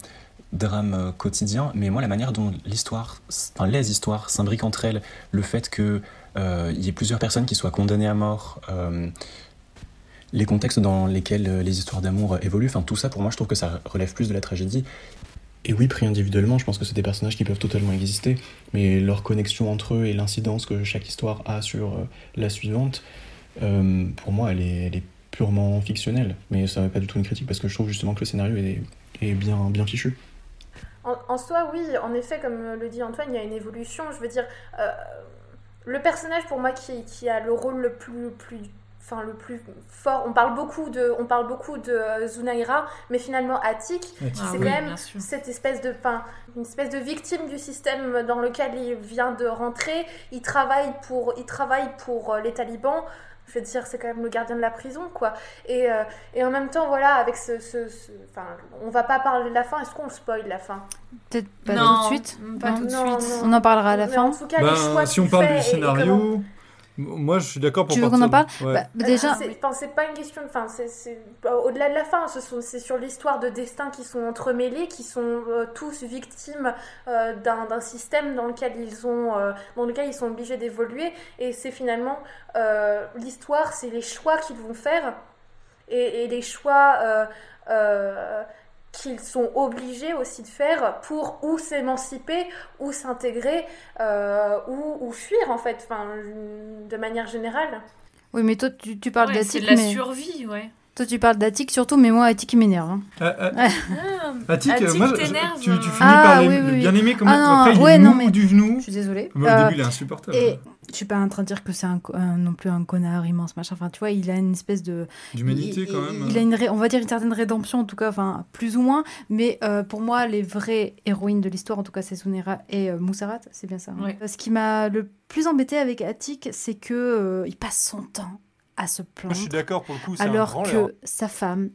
drame euh, quotidien, mais moi la manière dont l'histoire, enfin les histoires s'imbriquent entre elles, le fait que euh, il y ait plusieurs personnes qui soient condamnées à mort, euh, les contextes dans lesquels les histoires d'amour évoluent, enfin tout ça pour moi je trouve que ça relève plus de la tragédie. Et oui, pris individuellement, je pense que c'est des personnages qui peuvent totalement exister, mais leur connexion entre eux et l'incidence que chaque histoire a sur la suivante, pour moi, elle est, elle est purement fictionnelle. Mais ça n'est pas du tout une critique parce que je trouve justement que le scénario est, est bien, bien fichu. En, en soi, oui, en effet, comme le dit Antoine, il y a une évolution. Je veux dire, euh, le personnage pour moi qui, qui a le rôle le plus, le plus, enfin le plus fort. On parle beaucoup de, on parle beaucoup de euh, Zunaira, mais finalement Attic, c'est quand même cette espèce de, enfin, une espèce de victime du système dans lequel il vient de rentrer. Il travaille pour, il travaille pour euh, les talibans. Je veux dire, c'est quand même le gardien de la prison, quoi. Et, euh, et en même temps, voilà, avec ce, ce, ce- enfin, on va pas parler de la fin. Est-ce qu'on spoil la fin? Peut-être pas Non, tout de suite. pas Non. tout de Non, suite. non. On en parlera à la Mais fin. en tout cas, Ben, les choix si on parle du et- et comment- scénario, moi je suis d'accord pour Tu veux qu'on en parle ouais. Bah, Déjà, Euh, c'est enfin, c'est pas une question. Enfin, bah, au-delà de la fin. Ce sont c'est sur l'histoire de destins qui sont entremêlés, qui sont euh, tous victimes euh, d'un d'un système dans lequel ils ont, euh, dans lequel ils sont obligés d'évoluer. Et c'est finalement euh, l'histoire, c'est les choix qu'ils vont faire et, et les choix. Euh, euh, qu'ils sont obligés aussi de faire pour ou s'émanciper ou s'intégrer euh, ou, ou fuir en fait enfin de manière générale oui, mais toi, tu, tu parles Ouais, c'est d'Attic, de la mais... survie, ouais. Toi, tu parles d'Attic surtout, mais moi, Attic, il m'énerve. hein. Ah, ah. Attic, euh, moi, je- t'énerve. tu, tu finis Ah, par les- oui, le oui, oui. bien aimer comme Ah, non, après il ouais, est non, mais- du genou. Je suis désolée. Mais au Euh, début il est insupportable. Et je suis pas en train de dire que c'est un, un- non plus un connard immense, machin. Enfin, tu vois, il a une espèce de. D'humanité, il- quand même. Il a une, ré- on va dire une certaine rédemption, en tout cas, enfin, plus ou moins. Mais euh, pour moi, les vraies héroïnes de l'histoire, en tout cas, c'est Sunera et euh, Moussarat, c'est bien ça. hein. Ouais. Ce qui m'a le plus embêté avec Attic, c'est que euh, il passe son temps à se plaindre. je suis d'accord pour le coup, c'est un alors branleur. que sa femme,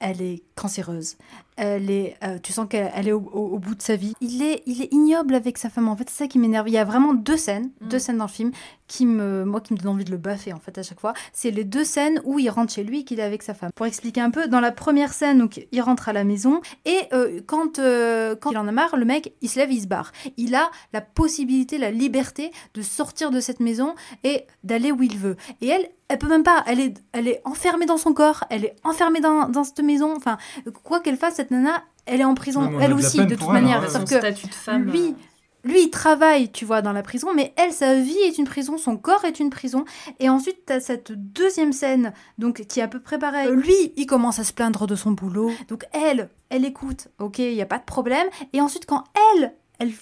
elle est cancéreuse. Elle est, euh, tu sens qu'elle elle est au, au- au bout de sa vie. Il est, il est ignoble avec sa femme. En fait, c'est ça qui m'énerve. Il y a vraiment deux scènes, Mm. deux scènes dans le film qui me, moi, qui me donnent envie de le baffer en fait à chaque fois. C'est les deux scènes où il rentre chez lui et qu'il est avec sa femme. Pour expliquer un peu, dans la première scène, donc il rentre à la maison et euh, quand, euh, quand il en a marre, le mec, il se lève, il se barre. Il a la possibilité, la liberté de sortir de cette maison et d'aller où il veut. Et elle, elle peut même pas. Elle est, elle est enfermée dans son corps. Elle est enfermée dans, dans cette maison. Enfin, quoi qu'elle fasse, cette nana, elle est en prison. Ouais, elle aussi, de toute elle, manière. hein. Sauf Son que statut de femme. lui, euh, lui, il travaille, tu vois, dans la prison, mais elle, sa vie est une prison, son corps est une prison. Et ensuite, tu as cette deuxième scène, donc qui est à peu près pareil. Lui, il commence à se plaindre de son boulot. Donc elle, elle écoute, ok, il n'y a pas de problème. Et ensuite, quand elle, elle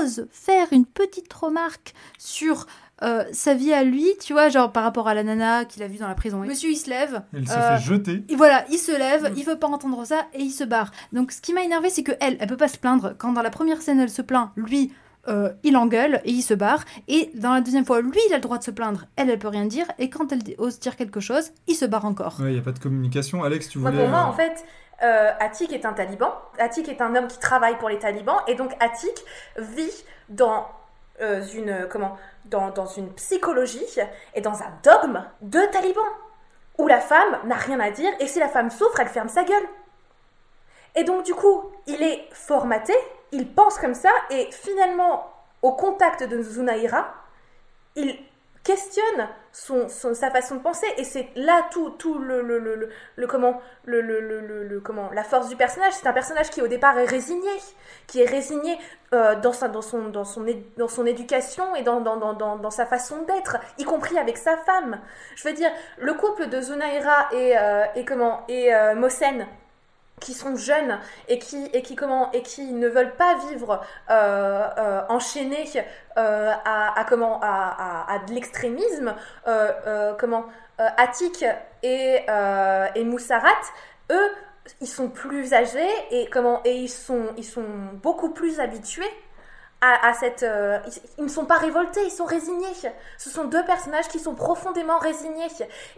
ose faire une petite remarque sur euh, sa vie à lui, tu vois, genre par rapport à la nana qu'il a vue dans la prison. Monsieur, il se lève. Il se euh, fait jeter. et voilà, il se lève, Mm. il veut pas entendre ça et il se barre. Donc ce qui m'a énervé, c'est que elle, elle peut pas se plaindre. Quand dans la première scène, elle se plaint, lui, euh, il engueule et il se barre. Et dans la deuxième fois, lui, il a le droit de se plaindre, elle, elle peut rien dire. Et quand elle ose dire quelque chose, il se barre encore. Ouais, il n'y a pas de communication. Alex, tu Moi, voulais. pour moi, en fait, euh, Attic est un taliban. Attic est un homme qui travaille pour les talibans. Et donc, Attic vit dans euh, une, comment, dans, dans une psychologie et dans un dogme de taliban, où la femme n'a rien à dire et si la femme souffre, elle ferme sa gueule. Et donc du coup, il est formaté, il pense comme ça et finalement, au contact de Zunaira, il questionne son, son- sa façon de penser et c'est là tout, tout le, le, le, le- comment le, comment la force du personnage. C'est un personnage qui au départ est résigné qui est résigné euh, dans, sa, dans, son, dans, son, dans son éducation et dans, dans, dans, dans, sa façon d'être y compris avec sa femme. Je veux dire le couple de Zunaira et, euh, et comment et euh, qui sont jeunes et qui, et qui, comment, et qui ne veulent pas vivre euh, euh, enchaînés euh, à, comment, à, de l'extrémisme, comment, Attic et, et Moussarat, eux, ils sont plus âgés et, comment, et ils, sont, ils sont beaucoup plus habitués à, à cette... euh, ils, ne sont pas révoltés, ils sont résignés. Ce sont deux personnages qui sont profondément résignés.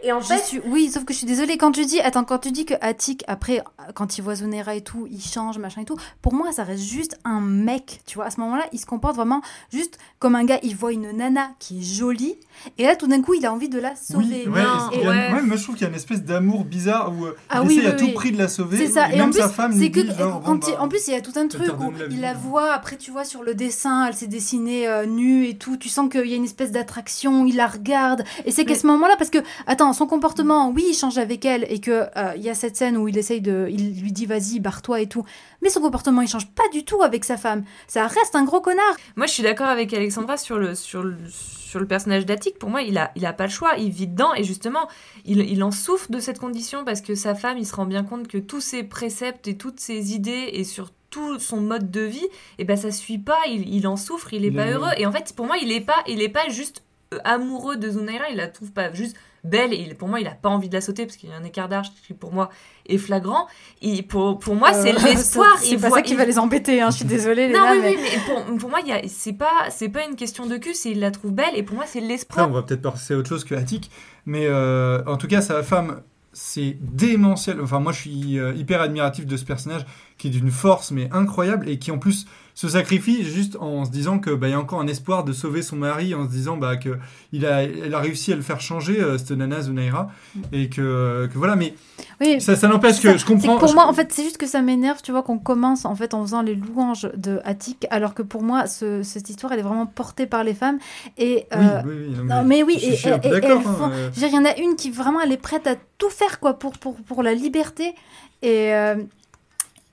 Et en fait... suis- oui, sauf que je suis désolée quand tu dis, attends, quand tu dis que Attic après, quand il voit Zonera et tout, il change, machin et tout. Pour moi, ça reste juste un mec, tu vois. À ce moment-là, il se comporte vraiment juste comme un gars. Il voit une nana qui est jolie, et là, tout d'un coup, il a envie de la sauver. Oui, ouais, Non, et- a- ouais, moi je trouve qu'il y a une espèce d'amour bizarre où euh, Ah il oui, essaie à oui, tout oui. prix de la sauver. C'est ça. Et, Et en même plus, sa femme lui que dit genre, il- bah, en plus, il y a tout un truc où redonne la vie. il la voit. Après, tu vois sur le dessin, elle s'est dessinée euh, nue et tout. Tu sens qu'il y a une espèce d'attraction. Il la regarde. Et c'est qu'à Mais- ce moment-là, parce que attends, son comportement, oui, il change avec elle et que euh, y a cette scène où il essaye de, il lui dit vas-y, barre-toi et tout. Mais son comportement, il change pas du tout avec sa femme. Ça reste un gros connard. Moi, je suis d'accord avec Alexandra sur le, sur le, sur le personnage d'Attic. Pour moi, il a, il a pas le choix. Il vit dedans. Et justement, il, il en souffre de cette condition parce que sa femme, il se rend bien compte que tous ses préceptes et toutes ses idées et sur tout son mode de vie, et ben ça suit pas. Il, il en souffre. Il est Il pas est- heureux. Et en fait, pour moi, il est pas, il est pas juste euh, amoureux de Zunaira. Il la trouve pas juste belle. Et il- pour moi, il a pas envie de la sauter parce qu'il y a un écart d'âge qui, pour moi, est flagrant. Et pour, pour moi, c'est Euh, l'espoir. C'est pas voit- ça qui il- va les embêter. Hein. Je suis désolée, non, Léna, oui, mais- oui, mais pour, pour moi, c'est pas, c'est pas une question de cul, c'est il la trouve belle, et pour moi, c'est l'espoir. on va peut-être passer à autre chose que Attic, mais euh, en tout cas, sa femme, c'est démentiel. Enfin, moi, je suis euh, hyper admiratif de ce personnage qui est d'une force mais incroyable et qui en plus se sacrifie juste en se disant que bah, il y a encore un espoir de sauver son mari, en se disant bah, que il a, elle a réussi à le faire changer, euh, cette nana Zunaira, et que, que voilà. Mais Oui, ça, ça n'empêche que je comprends. pour je- moi, en fait, c'est juste que ça m'énerve, tu vois, qu'on commence en fait en faisant les louanges de Attic, alors que pour moi, ce- cette histoire, elle est vraiment portée par les femmes. Et Oui, euh, oui, oui, non, non, mais oui, je, et, je et- et hein, euh. je dire, il y en a une qui vraiment, elle est prête à tout faire quoi pour pour pour la liberté et euh,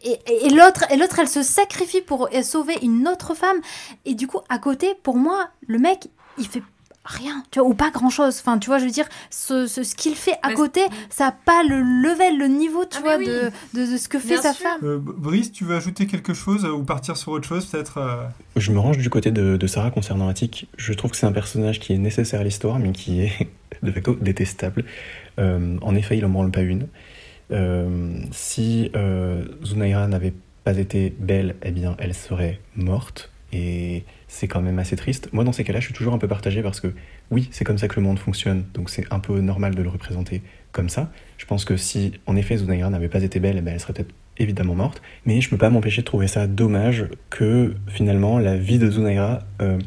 et, et- et l'autre, et l'autre, elle se sacrifie pour sauver une autre femme. Et du coup, à côté, pour moi, le mec, il fait rien, tu vois, ou pas grand chose. Enfin, tu vois, je veux dire, ce, ce, ce qu'il fait à Mais côté, ça n'a pas le level, le niveau, tu Ah, vois, oui. de, de, de ce que fait sa femme. Euh, Brice, tu veux ajouter quelque chose euh, ou partir sur autre chose peut-être euh, Je me range du côté de, de Sarah concernant Attic. Je trouve que c'est un personnage qui est nécessaire à l'histoire, mais qui est de facto détestable. Euh, en effet, il en branle pas une. Euh, si euh, Zunaira n'avait pas été belle, eh bien, elle serait morte. Et c'est quand même assez triste. Moi, dans ces cas-là, je suis toujours un peu partagé parce que oui, c'est comme ça que le monde fonctionne, donc c'est un peu normal de le représenter comme ça. Je pense que si, en effet, Zunaira n'avait pas été belle, eh ben, elle serait peut-être évidemment morte. Mais je peux pas m'empêcher de trouver ça dommage que finalement la vie de Zunaira euh,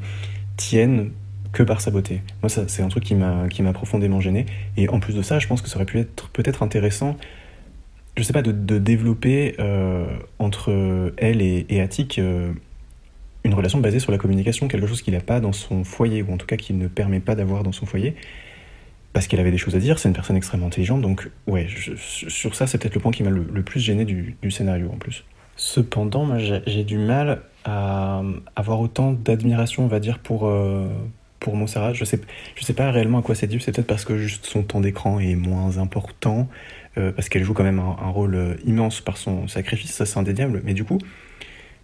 tienne que par sa beauté. Moi, c'est un truc qui m'a profondément gêné. Et en plus de ça, je pense que ça aurait pu être peut-être intéressant, je sais pas, de, développer euh, entre elle et, et Attic euh, une relation basée sur la communication, quelque chose qu'il n'a pas dans son foyer, ou en tout cas qu'il ne permet pas d'avoir dans son foyer, parce qu'elle avait des choses à dire, c'est une personne extrêmement intelligente, donc ouais, sur ça, c'est peut-être le point qui m'a le, plus gêné du, scénario en plus. Cependant, moi, j'ai j'ai du mal à avoir autant d'admiration, on va dire, pour, euh, pour Montserrat. Je sais, je sais pas réellement à quoi c'est dû, c'est peut-être parce que juste son temps d'écran est moins important, euh, parce qu'elle joue quand même un, un rôle euh, immense par son sacrifice, ça c'est indéniable, mais du coup,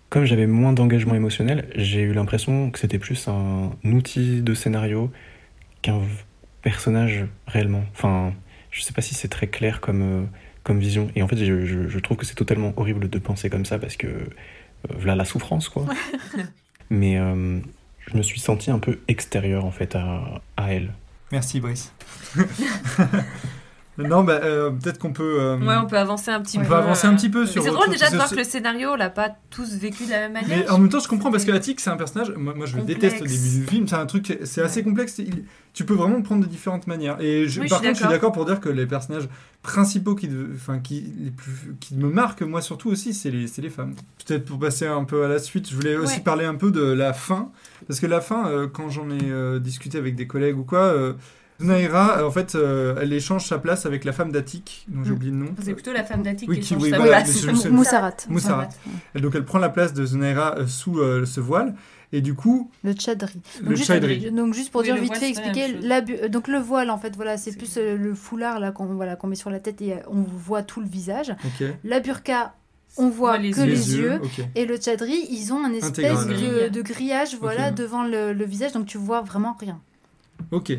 comme j'avais moins d'engagement émotionnel, j'ai eu l'impression que c'était plus un outil de scénario qu'un personnage réellement. Enfin, je sais pas si c'est très clair comme, euh, comme vision. Et en fait, je, je- je trouve que c'est totalement horrible de penser comme ça parce que euh, voilà la souffrance, quoi. Mais euh, je me suis senti un peu extérieur en fait à, à elle. Merci Brice. Non, bah, euh, peut-être qu'on peut. euh, Ouais, on peut avancer un petit on peu. peut avancer un petit peu sur C'est drôle déjà de voir que le scénario, on l'a pas tous vécu de la même manière. Mais en même temps, je comprends parce que Attic, c'est un personnage. Moi, moi je le Complexe. déteste au début du film. C'est un truc, c'est assez complexe. Il- tu peux vraiment le prendre de différentes manières. Et je- Oui, je par contre, je suis d'accord. pour dire que les personnages principaux qui, enfin, qui, les plus, qui me marquent, moi surtout aussi, c'est les, les femmes. Peut-être pour passer un peu à la suite, je voulais aussi Ouais. parler un peu de la fin. Parce que la fin, euh, quand j'en ai euh, discuté avec des collègues ou quoi. Naira, euh, en fait, euh, elle échange sa place avec la femme d'Attic, dont j'ai Mm. oublié le nom. C'est plutôt la femme d'Attic Oui, qui qui- change oui, sa voilà, place. Moussarat. Moussarat. Donc elle prend la place de Zunaira euh, sous euh, ce voile. Et du coup, Le tchadri. Le Donc, juste, tchadri. donc juste pour Oui, dire le vite fait, expliquer la donc le voile en fait voilà c'est plus euh, le foulard là qu'on voilà qu'on met sur la tête et euh, on voit tout le visage. ok. La burqa on voit les que yeux. les, yeux, yeux. ok. Et le tchadri, ils ont un espèce de, de grillage voilà, devant le, le visage, donc tu vois vraiment rien. Ok.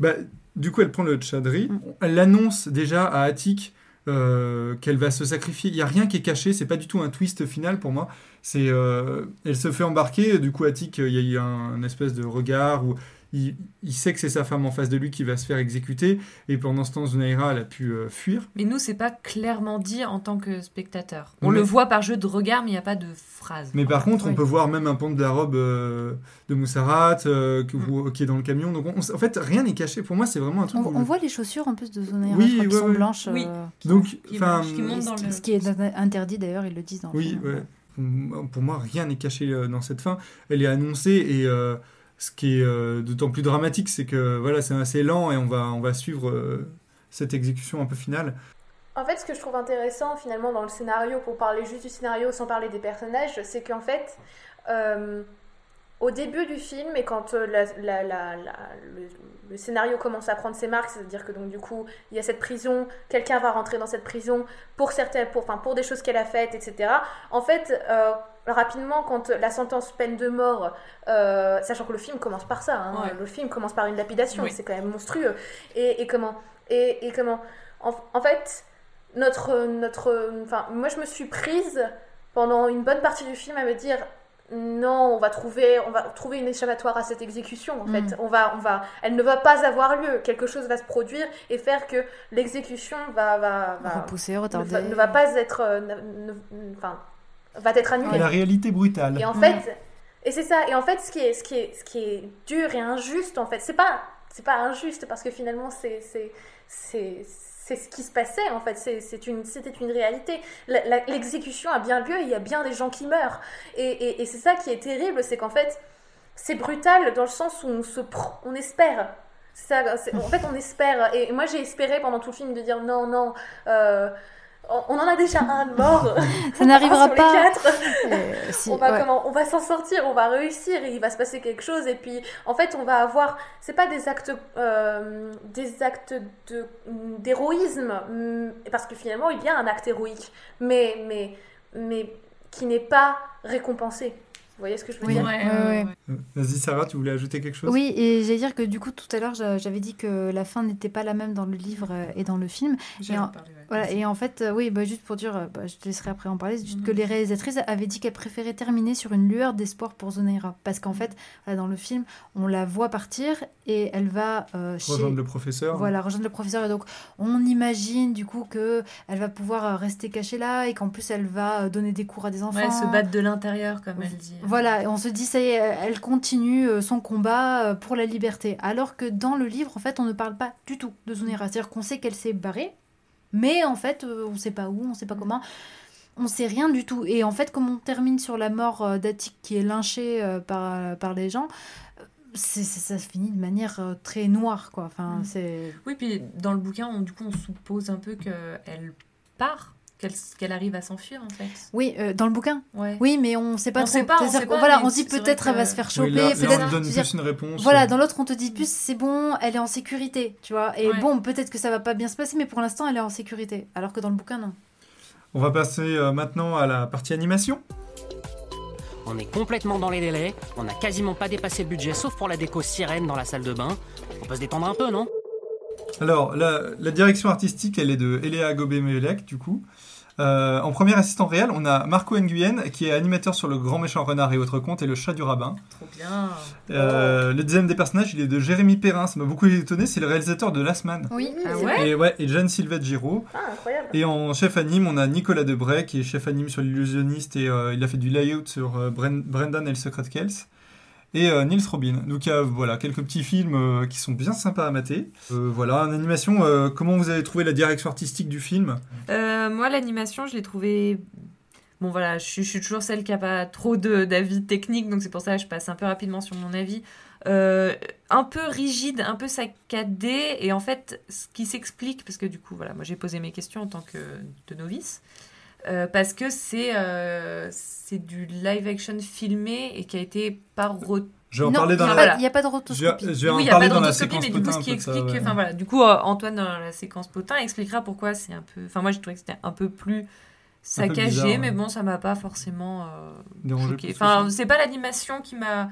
Bah, du coup, elle prend le tchadri. Mm. Elle annonce déjà à Attic euh, qu'elle va se sacrifier. Il n'y a rien qui est caché. C'est pas du tout un twist final pour moi. C'est, euh, elle se fait embarquer. Du coup, Attic, il y a eu un, un espèce de regard où il, il sait que c'est sa femme en face de lui qui va se faire exécuter. Et pendant ce temps, Zunaira, elle a pu euh, fuir. Mais nous, c'est pas clairement dit en tant que spectateur. On Mais- le voit par jeu de regard, mais il n'y a pas de phrase. Mais par contre, on peut voir même un pan de la robe euh, de Moussarat euh, que vous- qui est dans le camion. Donc, on- en fait, rien n'est caché. Pour moi, c'est vraiment un truc. On, où- on voit les chaussures en plus de Zonaira, Oui, qui ouais, sont ouais. blanches. Oui. Donc, Qui enfin, marche, qui monte dans le- ce qui est interdit d'ailleurs, ils le disent dans le Oui, film. ouais. Pour pour moi, rien n'est caché dans cette fin. Elle est annoncée et euh, ce qui est euh, d'autant plus dramatique, c'est que voilà, c'est assez lent et on va, on va suivre euh, cette exécution un peu finale. En fait, ce que je trouve intéressant finalement dans le scénario, pour parler juste du scénario sans parler des personnages, c'est qu'en fait, euh, au début du film et quand le, le scénario commence à prendre ses marques, c'est-à-dire que donc du coup il y a cette prison, quelqu'un va rentrer dans cette prison pour certaines, pour, pour des choses qu'elle a faites, etc. En fait, rapidement quand la sentence peine de mort, euh, sachant que le film commence par ça, hein, Ouais. le film commence par une lapidation, Oui. c'est quand même monstrueux. Et, et comment, et, et comment, en, en fait notre notre enfin moi je me suis prise pendant une bonne partie du film à me dire non on va trouver on va trouver une échappatoire à cette exécution en fait Mm. on va on va elle ne va pas avoir lieu quelque chose va se produire et faire que l'exécution va va, ne, ne va pas être euh, enfin va être annulée La réalité brutale. et en fait, et c'est ça. Et en fait, ce qui est, ce qui est, ce qui est dur et injuste, en fait, c'est pas, c'est pas injuste parce que finalement, c'est, c'est, c'est, c'est ce qui se passait. En fait, c'est, c'est une, c'était une réalité. La- la- l'exécution a bien lieu. Il y a bien des gens qui meurent. Et, et, et c'est ça qui est terrible, c'est qu'en fait, c'est brutal dans le sens où on se, pr- on espère. C'est Ça, c'est- en fait, on espère. Et moi, j'ai espéré pendant tout le film de dire non, non. euh, on en a déjà un de mort. Ça n'arrivera pas. Euh, si, on va ouais. comment on va s'en sortir on va réussir et il va se passer quelque chose et puis en fait on va avoir c'est pas des actes euh, des actes de d'héroïsme hum, parce que finalement il y a un acte héroïque mais mais mais qui n'est pas récompensé vous voyez ce que je veux Oui. dire Ouais, Ouais, ouais, ouais. ouais. Euh, Vas-y, Sarah, tu voulais ajouter quelque chose? Oui, et j'allais dire que du coup, tout à l'heure, j'a- j'avais dit que la fin n'était pas la même dans le livre euh, et dans le film. J'ai Et en- parlé, ouais. Voilà, et en fait, euh, oui, bah, juste pour dire, bah, je te laisserai après en parler, c'est juste Mhm. que les réalisatrices avaient dit qu'elles préféraient terminer sur une lueur d'espoir pour Zonaira. Parce qu'en fait, voilà, dans le film, on la voit partir et elle va euh, chez... Rejoindre le professeur. Voilà, rejoindre le professeur. Et donc, on imagine du coup que elle va pouvoir rester cachée là et qu'en plus, elle va donner des cours à des enfants. Ouais, se battre de l'intérieur, comme elle dit. Voilà, on se dit, ça y est, elle continue euh, son combat euh, pour la liberté. Alors que dans le livre, en fait, on ne parle pas du tout de Zonaira. C'est-à-dire qu'on sait qu'elle s'est barrée, mais en fait, euh, on ne sait pas où, on ne sait pas comment. On sait rien du tout. Et en fait, comme on termine sur la mort d'Attic qui est lynché par, par les gens, c'est, ça se finit de manière très noire, quoi. Enfin, Mm. c'est... Oui, puis dans le bouquin, on, du coup, on suppose un peu qu'elle part, qu'elle arrive à s'enfuir, en fait. Oui, euh, dans le bouquin. Ouais. Oui, mais on ne sait pas On trop. sait pas, on sait que, pas, voilà, on se dit peut-être elle va que- se faire choper, peut-être. on donne dire, plus une réponse. Voilà, dans l'autre, on te dit plus, c'est bon, elle est en sécurité, tu vois. Et Ouais. bon, peut-être que ça va pas bien se passer, mais pour l'instant, elle est en sécurité. Alors que dans le bouquin, non. On va passer euh, maintenant à la partie animation. On est complètement dans les délais, on n'a quasiment pas dépassé le budget sauf pour la déco sirène dans la salle de bain. On peut se détendre un peu, non? Alors, la, la direction artistique, elle est de Eléa Gobé-Melek, du coup. Euh, en premier assistant réel, on a Marco Nguyen, qui est animateur sur Le Grand Méchant Renard et autres contes et Le Chat du Rabbin. Trop bien. Euh, Le deuxième des personnages, il est de Jérémy Perrin, ça m'a beaucoup étonné, c'est le réalisateur de Last Man. Oui, Ah ouais. Et, ouais, et Jeanne Sylvette Giraud. Ah, incroyable. Et en chef anime, on a Nicolas Debray, qui est chef anime sur l'illusionniste et euh, il a fait du layout sur euh, Bren- Brendan et le secret de Kells. Et euh, Niels Robin. Donc a voilà, quelques petits films euh, qui sont bien sympas à mater. Euh, voilà, en animation, euh, comment vous avez trouvé la direction artistique du film? Euh, moi, l'animation, je l'ai trouvée. Bon, voilà, je suis, toujours celle qui n'a pas trop d'avis techniques, donc c'est pour ça que je passe un peu rapidement sur mon avis. Euh, un peu rigide, un peu saccadé, et en fait, ce qui s'explique, parce que du coup, voilà, moi j'ai posé mes questions en tant que de novice, euh, parce que c'est euh, c'est du live action filmé et qui a été pas re- Je vais en Non, parler il dans n'y la... il y a pas de rotoscopie. je vais en oui, il n'y a parler pas dans de la rotoscopie, séquence mais du coup, ce qui de ça, explique. ouais. Enfin voilà, du coup, euh, Antoine, dans la séquence potin, expliquera pourquoi c'est un peu. Enfin, moi, j'ai trouvé que c'était un peu plus saccagé, bizarre, ouais. mais bon, ça m'a pas forcément euh, Dérangé choqué. Enfin, c'est pas l'animation qui m'a.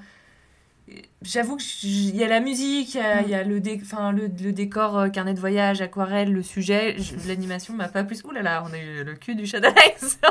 J'avoue que j- il y a la musique, il y a, il y a le, dé- enfin, le, le décor, euh, carnet de voyage, aquarelle, le sujet. Je- L'animation m'a pas plus. Ouh là là, on a eu le cul du chat d'Alex.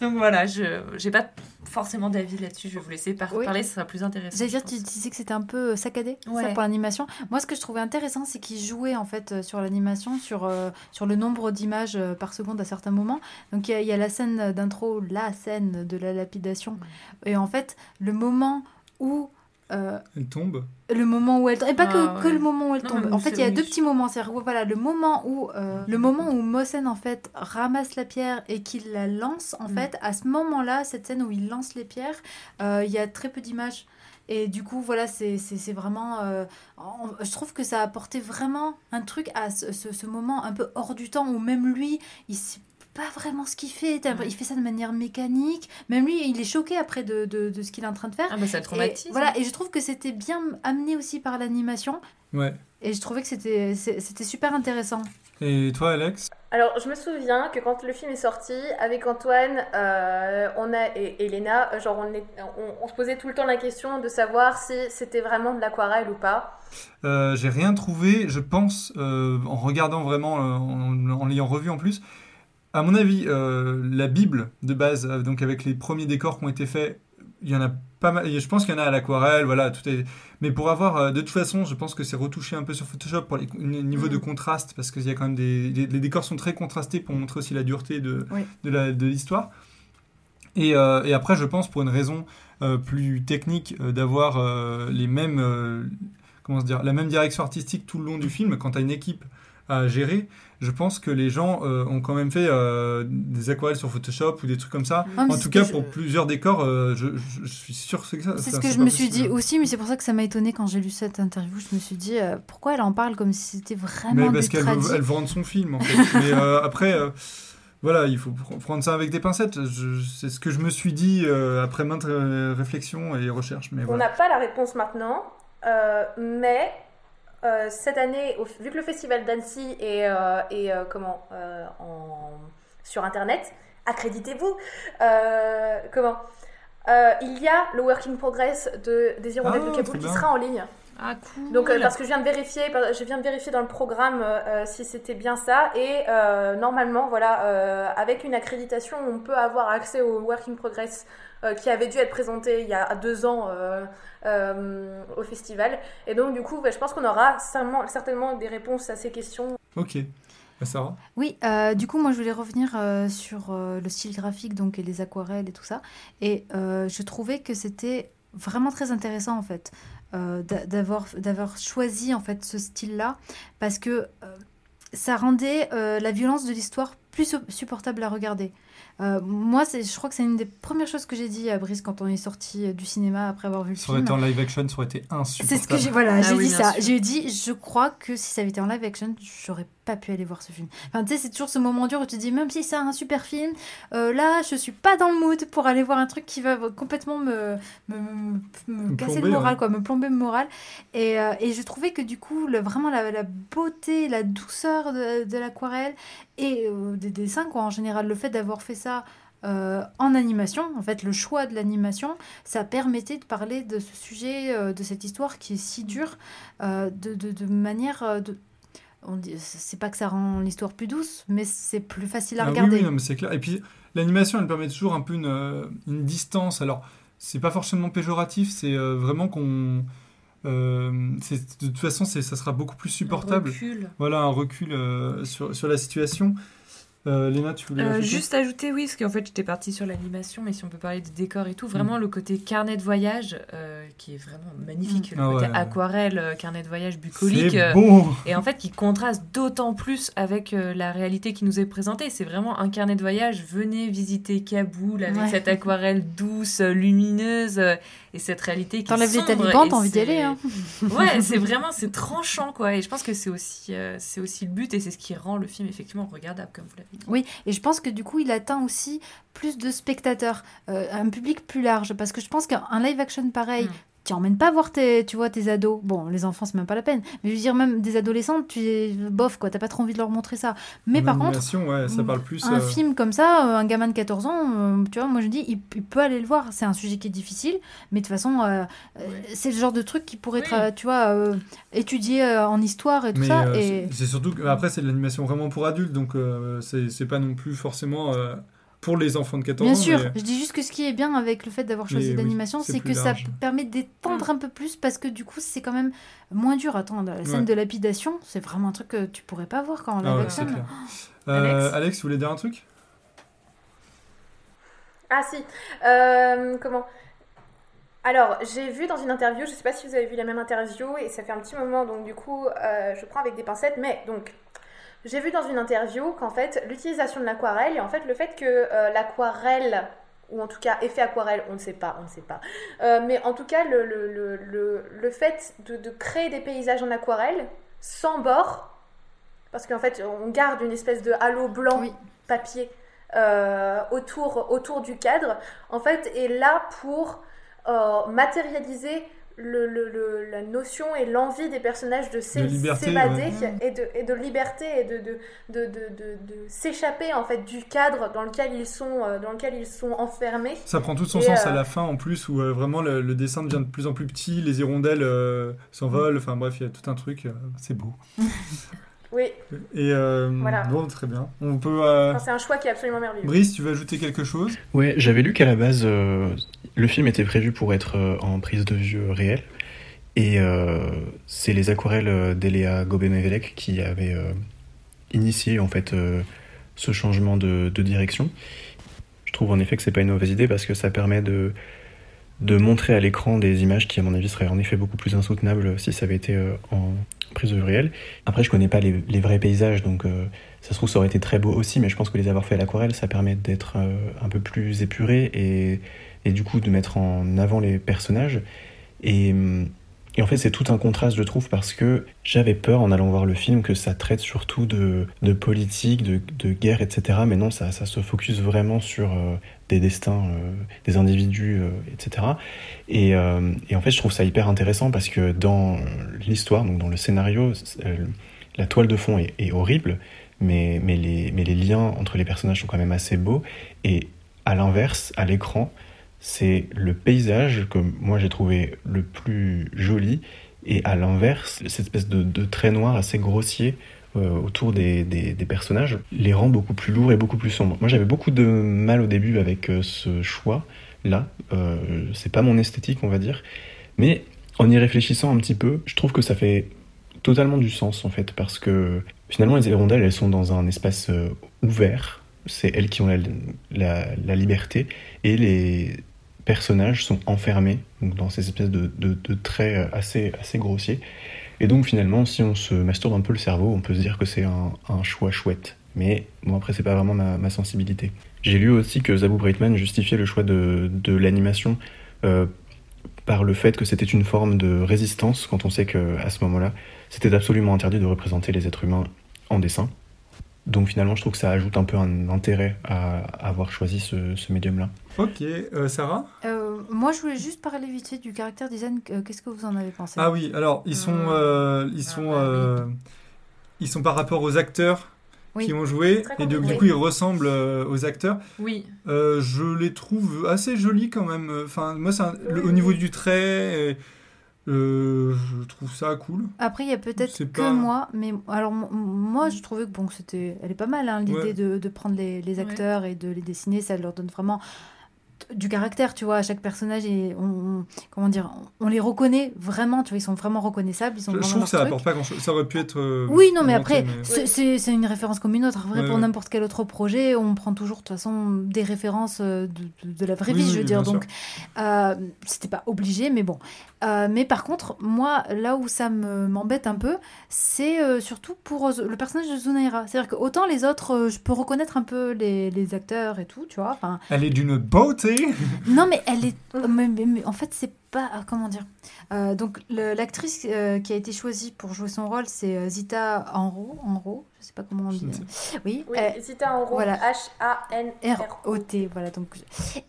Donc voilà, je j'ai pas forcément d'avis là-dessus. Je vais vous laisser par- Oui. parler, ce sera plus intéressant. J'allais dire, tu disais que c'était un peu euh, saccadé ça, pour l'animation. Moi, ce que je trouvais intéressant, c'est qu'ils jouaient en fait euh, sur l'animation, sur, euh, sur le nombre d'images par seconde à certains moments. Donc il y, a- il y a la scène d'intro, la scène de la lapidation. Et en fait, le moment où. Euh, Elle tombe. le moment où elle tombe. Et pas Ah, que, que ouais. le moment où elle tombe. En fait, il y a deux petits moments. C'est voilà, le moment où euh, le moment où Mosen en fait ramasse la pierre et qu'il la lance. En Mm. fait, à ce moment-là, cette scène où il lance les pierres, euh, il y a très peu d'images. Et du coup, voilà, c'est c'est- c'est vraiment. euh, en- je trouve que ça a apporté vraiment un truc à ce, ce- ce moment un peu hors du temps où même lui, il sait pas vraiment ce qu'il fait. Il fait ça de manière mécanique. Même lui, il est choqué après de, de- de ce qu'il est en train de faire. Ah, bah ça le Et traumatise. voilà, et je trouve que c'était bien amené aussi par l'animation. Ouais. Et je trouvais que c'était super intéressant. Et toi, Alex? Alors, je me souviens que quand le film est sorti, avec Antoine, euh, on a, et Elena, genre, on, est- on, on se posait tout le temps la question de savoir si c'était vraiment de l'aquarelle ou pas. Euh, J'ai rien trouvé, je pense, euh, en regardant vraiment, euh, en, en l'ayant revu en plus. À mon avis, euh, la Bible de base, euh, donc avec les premiers décors qui ont été faits, il y en a pas mal. Je pense qu'il y en a à l'aquarelle, voilà, tout est. Mais pour avoir, euh, de toute façon, je pense que c'est retouché un peu sur Photoshop pour les le niveau de contraste, parce qu'il y a quand même des. Les, les décors sont très contrastés pour montrer aussi la dureté de, Oui. de l'histoire. Et, euh, et après, je pense, pour une raison euh, plus technique, euh, d'avoir les mêmes, comment se dire, la même direction artistique tout le long du film, quand tu as une équipe à gérer, je pense que les gens euh, ont quand même fait euh, des aquarelles sur Photoshop ou des trucs comme ça. Ah, en tout cas, je- pour plusieurs décors, euh, je, je- je suis sûr que c'est ça. C'est ce que je me suis dit aussi, mais c'est pour ça que ça m'a étonné quand j'ai lu cette interview. Je me suis dit, euh, pourquoi elle en parle comme si c'était vraiment Mais du parce qu'elle veut, elle veut rendre son film, en fait. Mais euh, après, euh, voilà, il faut pr- prendre ça avec des pincettes. C'est ce que je me suis dit euh, après maintes réflexions et recherches. Mais On voilà. n'a pas la réponse maintenant, euh, mais euh, cette année, au- vu que le festival d'Annecy est, euh, est, euh, comment, euh, en, sur Internet, accréditez-vous. Euh, comment Euh, Il y a le Work in Progress de, des Hirondelles Ah, de Kaboul qui sera en ligne. Ah, cool. Donc, euh, parce que je viens de vérifier, je viens de vérifier dans le programme euh, si c'était bien ça. Et euh, normalement, voilà, euh, avec une accréditation, on peut avoir accès au Work in Progress euh, qui avait dû être présenté il y a deux ans euh, euh, au festival. Et donc, du coup, bah, je pense qu'on aura certainement, certainement des réponses à ces questions. Ok. Bah, Sarah? Oui, euh, du coup, moi, je voulais revenir euh, sur euh, le style graphique, donc et les aquarelles et tout ça. Et euh, je trouvais que c'était vraiment très intéressant, en fait, euh, d'a- d'avoir d'avoir choisi en fait ce style-là, parce que euh, ça rendait euh, la violence de l'histoire plus su- supportable à regarder. Euh, moi, c'est- je crois que c'est une des premières choses que j'ai dit à Brice quand on est sorti euh, du cinéma après avoir vu le Ça aurait film. été en live action, ça aurait été insupportable. C'est ce que j'ai voilà, Ah j'ai oui, dit ça. J'ai dit je crois que si ça avait été en live action, j'aurais pas pu aller voir ce film. Enfin tu sais c'est toujours ce moment dur où tu te dis même si c'est un super film, euh, là je suis pas dans le mood pour aller voir un truc qui va complètement me me, me- me Me casser plomber, le moral ouais. quoi, me plomber le moral et, euh, et je trouvais que du coup le, vraiment la, la beauté, la douceur de, de l'aquarelle et euh, des dessins quoi en général le fait d'avoir fait ça euh, en animation, en fait, le choix de l'animation, ça permettait de parler de ce sujet, euh, de cette histoire qui est si dure, euh, de, de, de manière de, on dit, c'est pas que ça rend l'histoire plus douce, mais c'est plus facile à Ah regarder. oui, non, mais c'est clair. Et puis, l'animation, elle permet toujours un peu une, une distance. Alors, c'est pas forcément péjoratif, c'est euh, vraiment qu'on. euh, c'est- de toute façon, c'est- ça sera beaucoup plus supportable. recul. Voilà, un recul euh, sur, sur la situation. Euh, Léna, tu voulais Euh, ajouter juste ajouter, oui, parce qu'en fait j'étais partie sur l'animation, mais si on peut parler des décors et tout, vraiment le côté carnet de voyage euh, qui est vraiment magnifique, le Ah côté ouais. aquarelle, euh, carnet de voyage bucolique, euh, beau. et en fait qui contraste d'autant plus avec euh, la réalité qui nous est présentée. C'est vraiment un carnet de voyage. Venez visiter Kaboul avec Ouais. cette aquarelle douce, lumineuse, euh, et cette réalité qui T'enlèves les talibans, t'as envie d'y aller. Hein. Ouais, c'est vraiment c'est tranchant quoi. Et je pense que c'est aussi euh, c'est aussi le but et c'est ce qui rend le film effectivement regardable comme vous l'avez dit. Oui, et je pense que du coup, il atteint aussi plus de spectateurs, euh, un public plus large. Parce que je pense qu'un live action pareil, Mm. Tu emmènes pas voir tes, tu vois, tes ados. Bon, les enfants, c'est même pas la peine. Mais je veux dire, même des adolescents, tu es bof, quoi. T'as pas trop envie de leur montrer ça. Mais En par contre, animation, ouais, ça parle plus. un euh, film comme ça, euh, un gamin de 14 ans, euh, tu vois, moi je dis, il, il peut aller le voir. C'est un sujet qui est difficile, mais de toute façon, euh, c'est le genre de truc qui pourrait être, tu vois, euh, étudié en histoire et tout Mais ça. et... c'est- surtout que après c'est de l'animation vraiment pour adultes, donc c'est pas non plus forcément pour les enfants de 14 Bien ans. sûr, mais- je dis juste que ce qui est bien avec le fait d'avoir choisi oui, l'animation, c'est que large. ça permet d'étendre un peu plus parce que du coup, c'est quand même moins dur. Attends, la scène Ouais. de lapidation, c'est vraiment un truc que tu pourrais pas voir quand on Ah ouais, c'est action. clair. Euh, Alex. tu voulais dire un truc? Ah si, Euh, comment? Alors, j'ai vu dans une interview, je sais pas si vous avez vu la même interview, et ça fait un petit moment, donc du coup, euh, je prends avec des pincettes, mais donc, j'ai vu dans une interview qu'en fait, l'utilisation de l'aquarelle, et en fait, le fait que euh, l'aquarelle, ou en tout cas effet aquarelle, on ne sait pas, on ne sait pas, Euh, mais en tout cas, le, le, le, le, le fait de, de créer des paysages en aquarelle, sans bord, parce qu'en fait, on garde une espèce de halo blanc papier euh, autour, autour du cadre, en fait, est là pour euh, matérialiser le, le- le- la notion et l'envie des personnages de s'évader ouais. et, de, et de liberté et de, de, de, de, de- de s'échapper en fait du cadre dans lequel ils sont, euh, dans lequel ils sont enfermés. Ça prend tout son Et, sens euh, à la fin en plus où euh, vraiment le, le dessin devient de plus en plus petit, les hirondelles euh, s'envolent, enfin bref, il y a tout un truc, euh, c'est beau. Oui, Et euh, Voilà. bon, très bien. On peut. euh, Enfin, c'est un choix qui est absolument merveilleux. Brice, tu veux ajouter quelque chose? Ouais, j'avais lu qu'à la base, euh, le film était prévu pour être en prise de vue réelle. Et euh, c'est les aquarelles d'Eléa Gobé-Mevelec qui avaient euh, initié en fait euh, ce changement de, de direction. Je trouve en effet que c'est pas une mauvaise idée parce que ça permet de, de montrer à l'écran des images qui, à mon avis, seraient en effet beaucoup plus insoutenables si ça avait été euh, en prise vue réelle. Après, je connais pas les, vrais paysages, donc euh, ça se trouve, ça aurait été très beau aussi, mais je pense que les avoir fait à l'aquarelle, ça permet d'être euh, un peu plus épuré et, et du coup de mettre en avant les personnages. Et, et en fait, c'est tout un contraste, je trouve, parce que j'avais peur en allant voir le film que ça traite surtout de, de politique, de, de guerre, etc. Mais non, ça, ça se focus vraiment sur euh, des destins, euh, des individus, euh, etc. Et, euh, et en fait, je trouve ça hyper intéressant parce que dans l'histoire, donc dans le scénario, la toile de fond est, horrible, mais, mais, les, mais les liens entre les personnages sont quand même assez beaux. Et à l'inverse, à l'écran, c'est le paysage que moi j'ai trouvé le plus joli. Et à l'inverse, cette espèce de, de trait noir assez grossier autour des, des- personnages les rend beaucoup plus lourds et beaucoup plus sombres. Moi j'avais beaucoup de mal au début avec euh, ce choix-là. Euh, c'est pas mon esthétique, on va dire. Mais en y réfléchissant un petit peu, je trouve que ça fait totalement du sens en fait, parce que finalement les hirondelles elles sont dans un espace euh, ouvert, c'est elles qui ont la, la- liberté, et les personnages sont enfermés donc dans ces espèces de, de- de traits euh, assez, assez grossiers. Et donc finalement, si on se masturbe un peu le cerveau, on peut se dire que c'est un, choix chouette. Mais bon, après, c'est pas vraiment ma, sensibilité. J'ai lu aussi que Zabou Breitman justifiait le choix de, de l'animation euh, par le fait que c'était une forme de résistance, quand on sait qu'à ce moment-là, c'était absolument interdit de représenter les êtres humains en dessin. Donc finalement, je trouve que ça ajoute un peu un intérêt à avoir choisi ce, ce médium-là. Ok, euh, Sarah Euh, moi, je voulais juste parler vite fait du caractère design. Euh, Qu'est-ce que vous en avez pensé? Ah oui, alors ils sont, euh, ils sont, euh, ils sont par rapport aux acteurs Oui. qui ont joué et de- du coup ils ressemblent euh, aux acteurs. Oui. Euh, je les trouve assez jolis quand même. Enfin, moi, c'est un- le- au niveau du trait, Euh, je trouve ça cool. Après, il y a peut-être que pas- moi, mais alors moi, je trouvais que bon, c'était, elle est pas mal, hein, l'idée Ouais. de, de prendre les, les acteurs et de les dessiner, ça leur donne vraiment du caractère, tu vois, à chaque personnage et on, on- comment dire, on, les reconnaît vraiment, tu vois, ils sont vraiment reconnaissables, ils sont Je, trouve que ça truc. apporte pas grand-chose. Ça aurait pu être. euh, Oui, non, mais après, mais- c'est- une référence comme une autre. Vrai, Ouais, pour ouais. n'importe quel autre projet, on prend toujours de toute façon des références euh, de, de- de la vraie Oui, vie, je oui, veux dire. Donc, euh, c'était pas obligé, mais bon. Euh, mais par contre, moi, là où ça me- m'embête un peu, c'est euh, surtout pour le personnage de Zunaira. C'est-à-dire que autant les autres, euh, je peux reconnaître un peu les, les acteurs et tout, tu vois. Elle est d'une beauté. non, mais elle est. mais- mais- mais en fait, c'est pas. Comment dire Euh, Donc, l'actrice euh, qui a été choisie pour jouer son rôle, c'est euh, Zita Enro. Enro, je sais pas comment on dit. Oui, Oui, euh, Zita en voilà. H-A-N-R. R-O-T, voilà. Donc,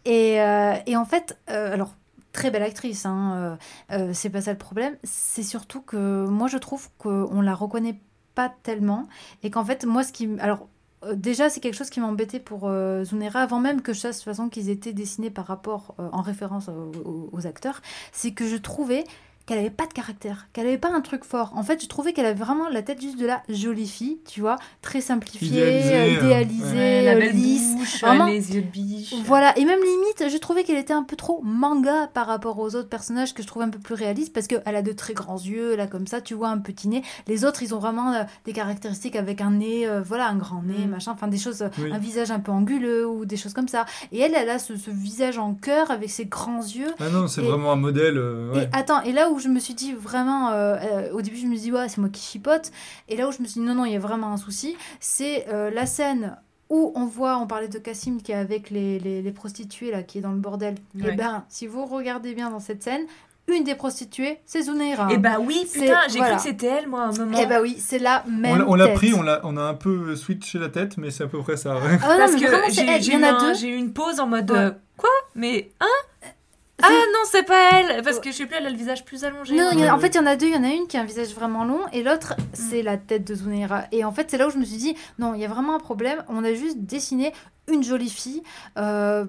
et, euh, et en fait, euh, alors, très belle actrice, hein, euh, euh, c'est pas ça le problème. C'est surtout que moi, je trouve qu'on la reconnaît pas tellement. Et qu'en fait, moi, ce qui. Alors, euh, déjà, c'est quelque chose qui m'embêtait pour Zunera, avant même que je sache de toute façon qu'ils étaient dessinés par rapport, en référence aux acteurs. C'est que je trouvais qu'elle avait pas de caractère, qu'elle avait pas un truc fort. En fait, je trouvais qu'elle avait vraiment la tête juste de la jolie fille, tu vois, très simplifiée, Idéalisée, euh, euh, idéalisée, Ouais, la euh, belle lisse. bouche, Vraiment, les yeux de biche. voilà, et même limite, je trouvais qu'elle était un peu trop manga par rapport aux autres personnages que je trouvais un peu plus réalistes parce qu'elle a de très grands yeux, là comme ça, tu vois, un petit nez. Les autres, ils ont vraiment euh, des caractéristiques avec un nez, euh, voilà, un grand nez, machin, enfin des choses, euh, Oui. un visage un peu anguleux ou des choses comme ça. Et elle, elle a ce, ce visage en cœur avec ses grands yeux. Ah non, c'est Et- vraiment un modèle. euh, ouais. Et attends, et là où je me suis dit vraiment, euh, euh, au début je me suis dit ouais c'est moi qui chipote, et là où je me suis dit non non il y a vraiment un souci, c'est euh, la scène où on voit, on parlait de Cassim qui est avec les, les, les prostituées là, qui est dans le bordel. Et Ouais. ben si vous regardez bien dans cette scène, une des prostituées c'est Zuneira. Et bah oui, C'est- putain, j'ai voilà. cru que c'était elle, moi, à un moment. Et bah oui, c'est la On même on l'a pris, on l'a, on a un peu switché la tête, mais c'est à peu près ça. Ah non, Parce que j'ai eu, a j'ai une pause en mode Ouais. euh, quoi? Mais hein? Ah non, c'est pas elle Parce que je sais plus, elle a le visage plus allongé. Non, y en a- Ouais, en fait, il y en a deux. Il y en a une qui a un visage vraiment long et l'autre, c'est la tête de Zuneira. Et en fait, c'est là où je me suis dit, non, il y a vraiment un problème. On a juste dessiné une jolie fille. euh,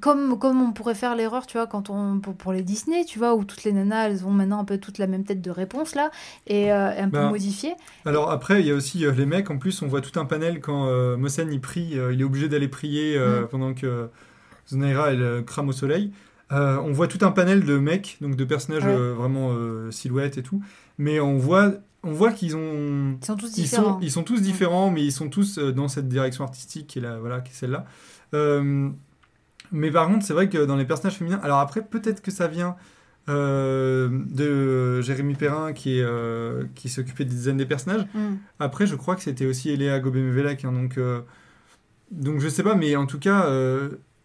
comme, comme on pourrait faire l'erreur, tu vois, quand on, pour, pour les Disney, tu vois, où toutes les nanas, elles ont maintenant un peu toute la même tête de réponse, là, et euh, un peu Ben, modifiée. Alors après, il y a aussi euh, les mecs. En plus, on voit tout un panel quand euh, Mossen il prie. euh, il est obligé d'aller prier euh, Mm. pendant que Zunaira elle crame au soleil. Euh, on voit tout un panel de mecs, donc de personnages Ouais. euh, vraiment euh, silhouettes et tout. Mais on voit, on voit qu'ils ont, Ils sont tous ils différents. sont, ils sont tous différents, mais ils sont tous dans cette direction artistique qui est là, voilà, qui est celle-là. Mais par contre, c'est vrai que dans les personnages féminins, alors après, peut-être que ça vient de Jérémy Perrin qui est qui s'occupait des dizaines des personnages. Mm. Après, je crois que c'était aussi Eléa Gobé-Mevelek, hein, donc donc je sais pas, mais en tout cas.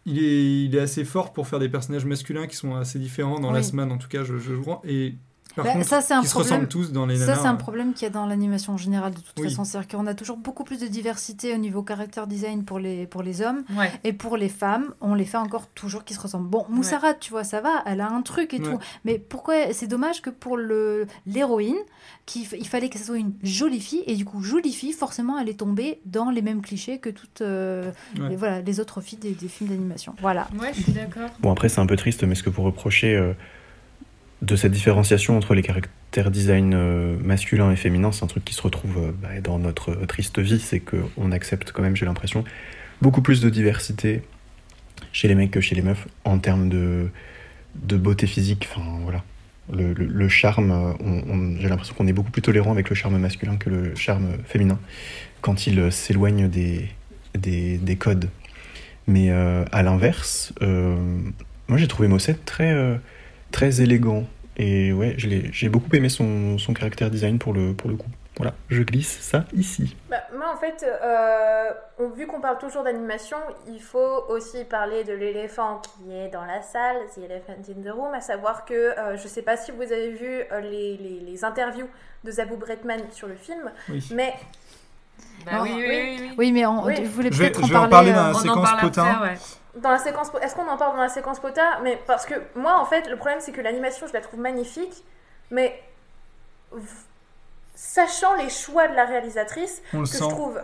Il est, il est assez fort pour faire des personnages masculins qui sont assez différents dans la Oui. semaine, en tout cas, je, je. Et par Bah, contre, ça, c'est un qui se problème- ressemblent tous dans les Ça, nanas. c'est un problème qu'il y a dans l'animation en général, de toute Oui. façon. C'est-à-dire qu'on a toujours beaucoup plus de diversité au niveau character design pour les, pour les hommes. Ouais. Et pour les femmes, on les fait encore toujours qui se ressemblent. Bon, Moussarat, tu vois, ça va, elle a un truc et Ouais. tout. Mais pourquoi C'est dommage que pour le l'héroïne, il fallait que ce soit une jolie fille. Et du coup, jolie fille, forcément, elle est tombée dans les mêmes clichés que toutes euh, Ouais. les, voilà, les autres filles des, des films d'animation. Voilà. Ouais, je suis d'accord. Bon, après, c'est un peu triste, mais ce que vous reprochez euh, de cette différenciation entre les caractères design euh, masculin et féminin, c'est un truc qui se retrouve euh, bah, dans notre euh, triste vie, c'est qu'on accepte quand même, j'ai l'impression, beaucoup plus de diversité chez les mecs que chez les meufs en termes de, de beauté physique. Enfin, voilà. Le, charme, j'ai l'impression qu'on est beaucoup plus tolérant avec le charme masculin que le charme féminin quand il s'éloigne des, des, des codes. Mais à l'inverse, moi j'ai trouvé Mosset très, très élégant. Et ouais, j'ai beaucoup aimé son, son caractère design pour le, pour le coup. Voilà, je glisse ça ici. Bah, moi, en fait, euh, on- vu qu'on parle toujours d'animation, il faut aussi parler de l'éléphant qui est dans la salle, The Elephant in the Room, à savoir que euh, je sais pas si vous avez vu euh, les, les- les interviews de Zabou Bretman sur le film, Oui. mais Bah Non, oui, oui, oui, oui. Oui, mais on, Oui. peut-être en je vais en parler. dans la séquence parle potin. après, ouais. Dans la séquence, est-ce qu'on en parle dans la séquence POTA? Mais parce que moi, en fait, le problème c'est que l'animation, je la trouve magnifique, mais sachant les choix de la réalisatrice, On que sent. je trouve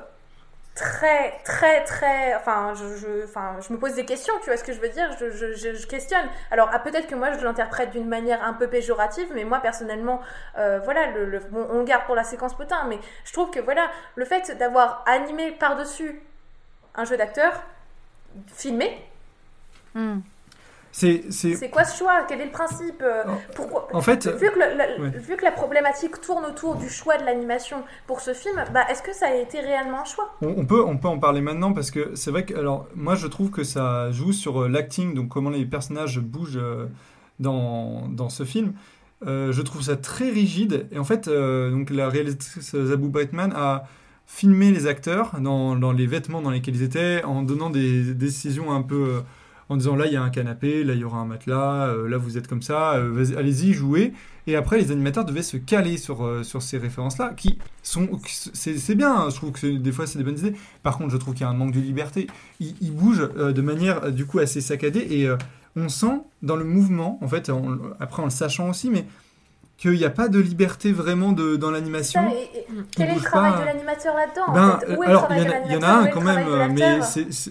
très, très, très. Enfin je, je, enfin, je me pose des questions, tu vois ce que je veux dire? Je, je, je, je questionne. Alors, ah, peut-être que moi, je l'interprète d'une manière un peu péjorative, mais moi, personnellement, euh, voilà, le, le- bon, on garde pour la séquence potin, mais je trouve que, voilà, le fait d'avoir animé par-dessus un jeu d'acteur, filmé, C'est, c'est... c'est quoi ce choix? Quel est le principe? Euh, Pourquoi? En fait, vu que, le- la, ouais. vu que la problématique tourne autour du choix de l'animation pour ce film, bah, est-ce que ça a été réellement un choix? On, on peut, on peut en parler maintenant parce que c'est vrai que alors moi je trouve que ça joue sur euh, l'acting, donc comment les personnages bougent euh, dans, dans ce film. Euh, je trouve ça très rigide et en fait euh, donc la réalisatrice Zabou Brightman a filmé les acteurs dans, les vêtements dans lesquels ils étaient en donnant des décisions un peu euh, en disant là il y a un canapé, là il y aura un matelas, euh, là vous êtes comme ça, euh, allez-y jouez. Et après les animateurs devaient se caler sur, ces références-là qui sont c'est bien, hein, je trouve que des fois c'est des bonnes idées. Par contre je trouve qu'il y a un manque de liberté. Ils, bougent de manière du coup assez saccadée et on sent dans le mouvement, en fait, après en le sachant aussi, mais qu'il n'y a pas de liberté vraiment de, dans l'animation. Et Quel est le travail pas. de l'animateur là-dedans en Ben, fait euh, Où est alors, le il y, en de a- il y en a l'animateur Où un quand même, euh, mais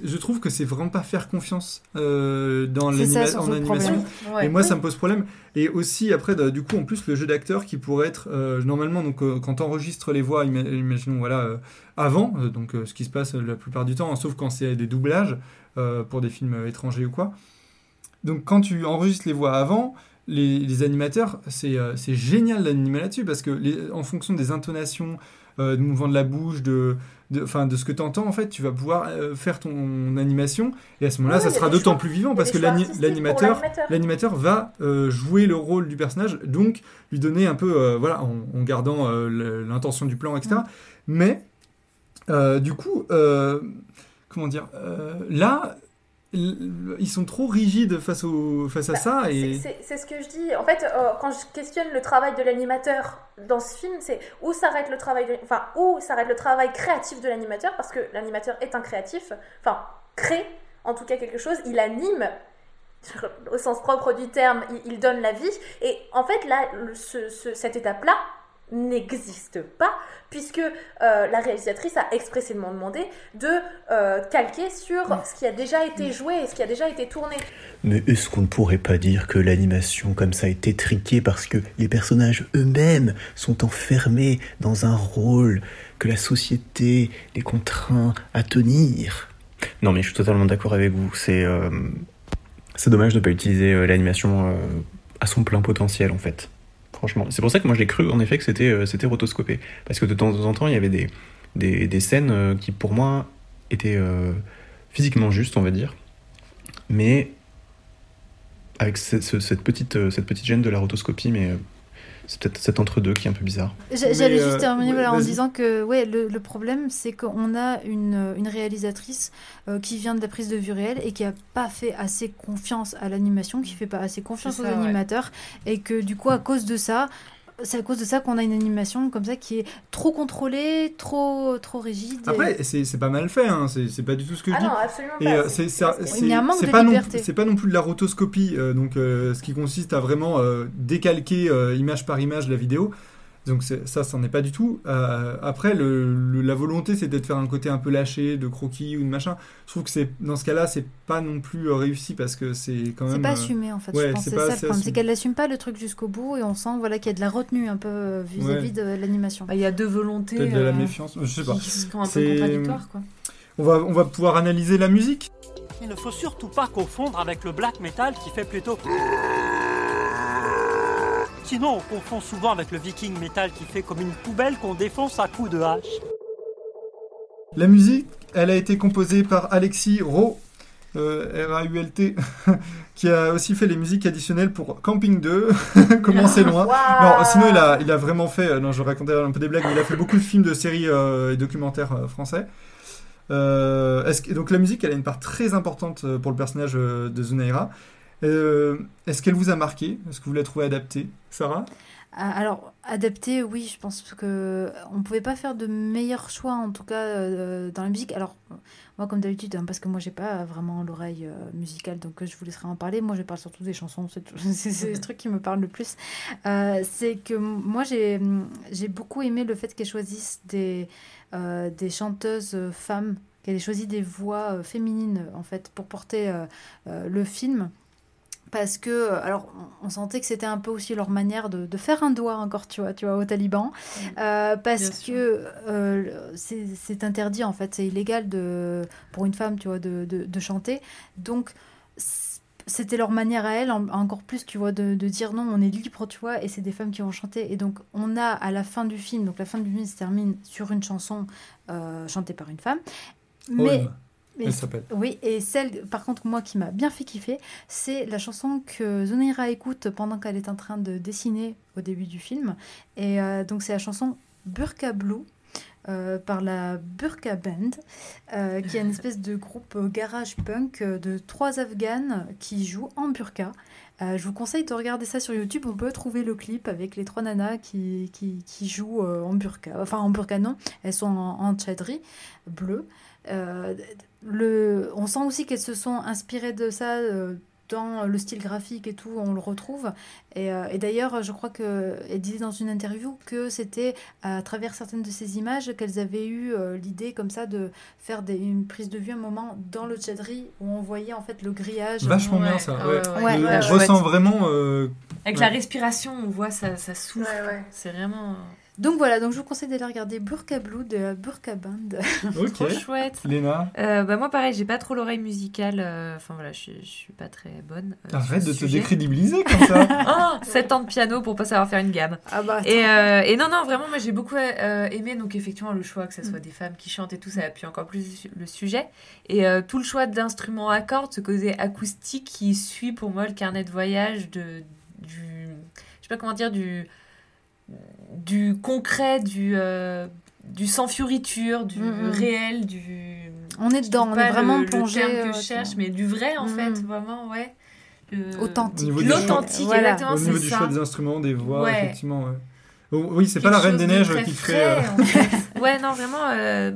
je trouve que c'est vraiment pas faire confiance euh, dans ça, surtout en animation. Ouais. Et moi, ça me pose problème. Et aussi, après, de- du coup, en plus, le jeu d'acteur qui pourrait être euh, normalement, donc, euh, quand on enregistre les voix, ima- imaginons, voilà, euh, avant, euh, donc euh, ce qui se passe la plupart du temps, hein, sauf quand c'est des doublages euh, pour des films étrangers ou quoi. Donc, quand tu enregistres les voix avant, les, les animateurs, c'est euh, c'est génial d'animer là-dessus parce que les- en fonction des intonations, euh, de mouvements de la bouche, de, de, enfin, de ce que tu entends, en fait, tu vas pouvoir euh, faire ton animation. Et à ce moment-là, Oui, ça sera d'autant plus vivant parce que l'animateur va euh, jouer le rôle du personnage, donc lui donner un peu, voilà, en, en gardant l'intention du plan, etc. Mais, euh, du coup, comment dire, là, ils sont trop rigides face, au, face à ça et... C'est ce que je dis. En fait, euh, quand je questionne le travail de l'animateur dans ce film, c'est où s'arrête le travail, de- enfin où s'arrête le travail créatif de l'animateur, parce que l'animateur est un créatif, enfin crée en tout cas quelque chose, il anime au sens propre du terme, il, il donne la vie. Et en fait, là, ce- ce- cette étape-là n'existe pas, puisque euh, la réalisatrice a expressément demandé de euh, calquer sur ce qui a déjà été joué et ce qui a déjà été tourné. Mais est-ce qu'on ne pourrait pas dire que l'animation comme ça est étriquée parce que les personnages eux-mêmes sont enfermés dans un rôle que la société les contraint à tenir? Non mais je suis totalement d'accord avec vous, c'est euh, dommage de ne pas utiliser l'animation à son plein potentiel en fait. Franchement, c'est pour ça que moi j'ai cru en effet que c'était euh, c'était rotoscopé. Parce que de temps en temps il y avait des, scènes euh, qui pour moi étaient euh, physiquement justes on va dire. Mais avec ce- ce- cette, petite, cette petite gêne de la rotoscopie, mais c'est peut-être cet entre-deux qui est un peu bizarre. J'a- J'allais Mais, juste euh, terminer voilà, en disant que ouais, le, le problème, c'est qu'on a une, une réalisatrice euh, qui vient de la prise de vue réelle et qui a pas fait assez confiance à l'animation, qui fait pas assez confiance aux ça, ouais. animateurs, et que du coup, à cause de ça, c'est à cause de ça qu'on a une animation comme ça qui est trop contrôlée, trop, trop rigide. et- Après, c'est c'est pas mal fait, hein, c'est c'est pas du tout ce que je Ah dis. non, absolument Et pas. C'est- c'est ça- c'est- c'est- Il y a un manque c'est de pas non- liberté. C'est pas non plus de la rotoscopie, euh, donc euh, ce qui consiste à vraiment euh, décalquer euh, image par image la vidéo. Donc c'est- ça, c'en est pas du tout. Euh, après, le, le- la volonté, c'est peut-être faire un côté un peu lâché, de croquis ou de machin. Je trouve que c'est dans ce cas-là, c'est pas non plus euh, réussi parce que c'est quand même. C'est pas euh, assumé en fait, ouais, je pense c'est ça le assez problème, c'est qu'elle n'assume pas le truc jusqu'au bout et on sent voilà, qu'il y a de la retenue un peu vis-à-vis Ouais. de l'animation. Bah, Il y a deux volontés Peut-être de la euh, méfiance, je sais pas. qui sont un peu contradictoires. Quoi. On va, on va pouvoir analyser la musique. Il ne faut surtout pas confondre avec le black metal qui fait plutôt. Sinon, on confond souvent avec le viking metal qui fait comme une poubelle qu'on défonce à coups de hache. La musique, elle a été composée par Alexis Rault, euh, R-A-U-L-T, qui a aussi fait les musiques additionnelles pour Camping 2, Comment c'est loin. Non, sinon il a, il a vraiment fait, euh, non je racontais un peu des blagues, mais il a fait beaucoup de films, de séries euh, et documentaires euh, français. Euh, est-ce que- donc la musique, elle a une part très importante pour le personnage de Zunaira. Euh, est-ce qu'elle vous a marqué? Est-ce que vous la trouvez adaptée? Sarah? Ah, Alors, adapté, oui, je pense que on pouvait pas faire de meilleurs choix, en tout cas, euh, dans la musique. Alors, moi, comme d'habitude, hein, parce que moi, j'ai pas vraiment l'oreille euh, musicale, donc euh, je vous laisserai en parler. Moi, je parle surtout des chansons, c'est le truc qui me parle le plus. Euh, c'est que moi, j'ai j'ai beaucoup aimé le fait qu'elle choisisse des, euh, des chanteuses euh, femmes, qu'elle ait choisi des voix euh, féminines, en fait, pour porter euh, euh, le film parce que euh, alors on sentait que c'était un peu aussi leur manière de, de faire un doigt encore tu vois tu vois aux talibans Euh, parce que euh, c'est c'est interdit en fait c'est illégal de pour une femme tu vois de, de, de chanter. Donc c'était leur manière à elles en- encore plus tu vois de, de dire non on est libre tu vois et c'est des femmes qui vont chanter. Et donc on a à la fin du film donc la fin du film se termine sur une chanson euh, chantée par une femme. Mais elle c- s'appelle. Oui, et celle, par contre, moi qui m'a bien fait kiffer, c'est la chanson que Zonira écoute pendant qu'elle est en train de dessiner au début du film. Et euh, donc, c'est la chanson Burka Blue. euh, par la Burka Band, euh, qui est une espèce de groupe garage punk de trois Afghanes qui jouent en burqa. Euh, je vous conseille de regarder ça sur YouTube. On peut trouver le clip avec les trois nanas qui, qui, qui jouent en burqa. Enfin, en burqa, non. Elles sont en, en tchadri bleu. Le, on sent aussi qu'elles se sont inspirées de ça euh, dans le style graphique et tout, on le retrouve. Et, euh, et d'ailleurs, je crois qu'elle disait dans une interview que c'était à travers certaines de ces images qu'elles avaient eu euh, l'idée comme ça de faire des, une prise de vue un moment dans le tchadri où on voyait en fait le grillage. Vachement bien ça. ouais, ouais. ouais, on ressent vraiment. euh, Avec ouais. la respiration, on voit ça, ça souffle. Ouais, ouais. C'est vraiment Donc voilà, donc je vous conseille d'aller regarder Burka Blue de la Burka Band. Ok. trop chouette. Léna, Euh, bah moi pareil, j'ai pas trop l'oreille musicale. euh, Enfin voilà, je, je suis pas très bonne. euh, arrête de te décrédibiliser comme ça. Oh, 7 ans de piano pour pas savoir faire une gamme. Ah bah, Et, euh, et non, non, vraiment, moi j'ai beaucoup euh, aimé donc effectivement le choix que ce soit des femmes qui chantent et tout, ça appuie encore plus le sujet. Et euh, tout le choix d'instruments à cordes, ce côté acoustique qui suit pour moi le carnet de voyage de, du. Je sais pas comment dire, du. Du concret, du. euh, du sans fioriture, du Mhm. réel, du. On est dedans, on est vraiment le, le plongé. terme euh, que je cherche, dans- mais du vrai en Mhm. fait, vraiment, ouais. Le- Authentique. L'authentique, Voilà. exactement, Au niveau c'est du ça. choix des instruments, des voix, Ouais. effectivement. ouais. Oh, oui, c'est pas la Reine des de Neiges qui fait. euh, frais, en fait. ouais, non, vraiment. euh,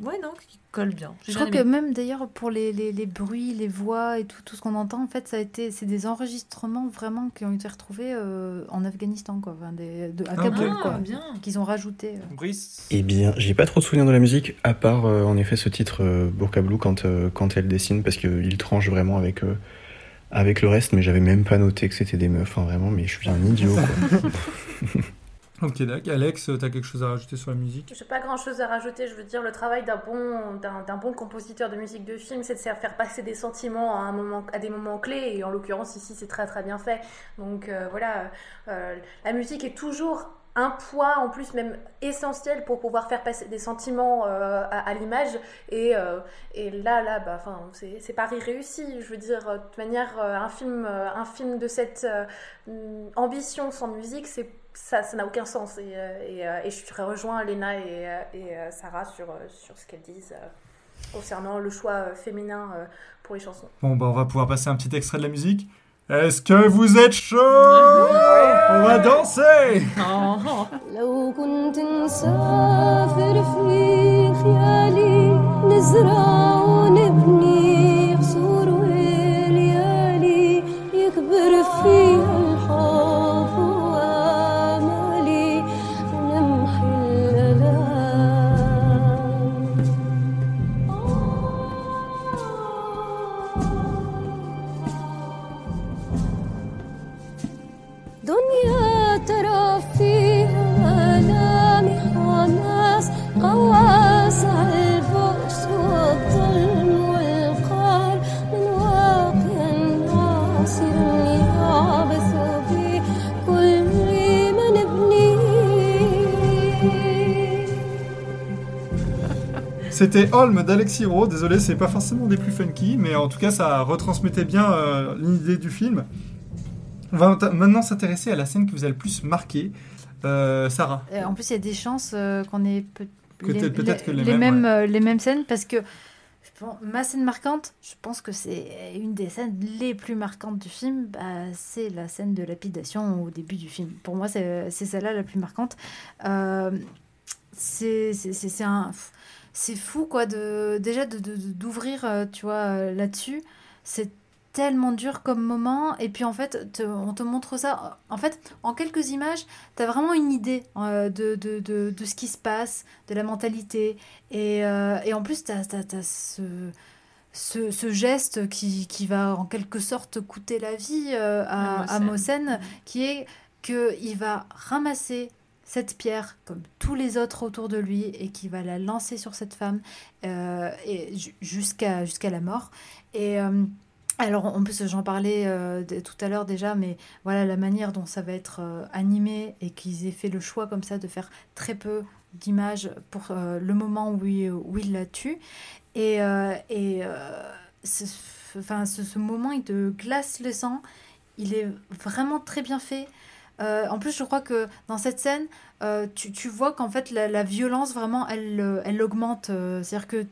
Ouais, non, qui colle bien. J'ai Je crois que même d'ailleurs pour les, les, les bruits, les voix et tout, tout ce qu'on entend, en fait, ça a été, c'est des enregistrements vraiment qui ont été retrouvés euh, en Afghanistan, quoi, enfin, des, de, à Ah, Kaboul, Ah, quoi, bien. qu'ils ont rajouté. euh. Brice. Eh bien, j'ai pas trop de souvenirs de la musique, à part euh, en effet ce titre euh, Burka Blue quand, euh, quand elle dessine, parce qu'il tranche vraiment avec, euh, avec le reste, mais j'avais même pas noté que c'était des meufs, hein, vraiment, mais je suis un idiot. quoi. Ok, d'accord. Alex, t'as quelque chose à rajouter sur la musique? Je n'ai pas grand chose à rajouter. Je veux dire, le travail d'un bon, d'un, bon compositeur de musique de film, c'est de faire passer des sentiments à, un moment, à des moments clés. Et en l'occurrence, ici, c'est très très bien fait. Donc euh, voilà, euh, la musique est toujours un poids en plus même essentiel pour pouvoir faire passer des sentiments euh, à, l'image et, euh, et là là bah enfin c'est, pari réussi je veux dire de toute manière euh, un film euh, un film de cette euh, ambition sans musique c'est ça ça n'a aucun sens. Et, euh, et, euh, et je rejoins Léna et, euh, et Sarah sur, sur ce qu'elles disent concernant le choix féminin pour les chansons. Bon, bah, on va pouvoir passer un petit extrait de la musique. Est-ce que vous êtes chaud? On va danser C'était Holm d'Alex Hero. Désolé, c'est pas forcément des plus funky, mais en tout cas, ça retransmettait bien euh, l'idée du film. On va maintenant s'intéresser à la scène qui vous a le plus marqué. Euh, Sarah. En plus, il y a des chances euh, qu'on ait peut- Que les, t'aies peut-être que les les mêmes, mêmes, les mêmes scènes parce que Bon, ma scène marquante, je pense que c'est une des scènes les plus marquantes du film. Bah, c'est la scène de lapidation au début du film. Pour moi, c'est celle-là la plus marquante. Euh, c'est un c'est fou quoi de déjà de de- de- d'ouvrir euh, tu vois euh, là-dessus. C'est tellement dur comme moment. Et puis en fait te- on te montre ça. En fait en quelques images tu as vraiment une idée euh, de, de, de, de ce qui se passe de la mentalité. Et, euh, et en plus tu as, ce, ce, ce geste qui, qui va en quelque sorte coûter la vie euh, à, À. Mohsen, qui est qu'il va ramasser cette pierre comme tous les autres autour de lui et qui va la lancer sur cette femme euh, et ju- jusqu'à jusqu'à la mort. Et euh, alors en plus j'en parlais euh, tout à l'heure déjà, mais voilà la manière dont ça va être animé et qu'ils aient fait le choix comme ça de faire très peu d'images pour le moment où il, où il la tue. Et, et ce, ce moment, il te glace le sang. Il est vraiment très bien fait. Euh, en plus, je crois que dans cette scène, euh, tu, tu vois qu'en fait, la, la violence, vraiment, elle, euh, elle augmente. Euh, C'est-à-dire que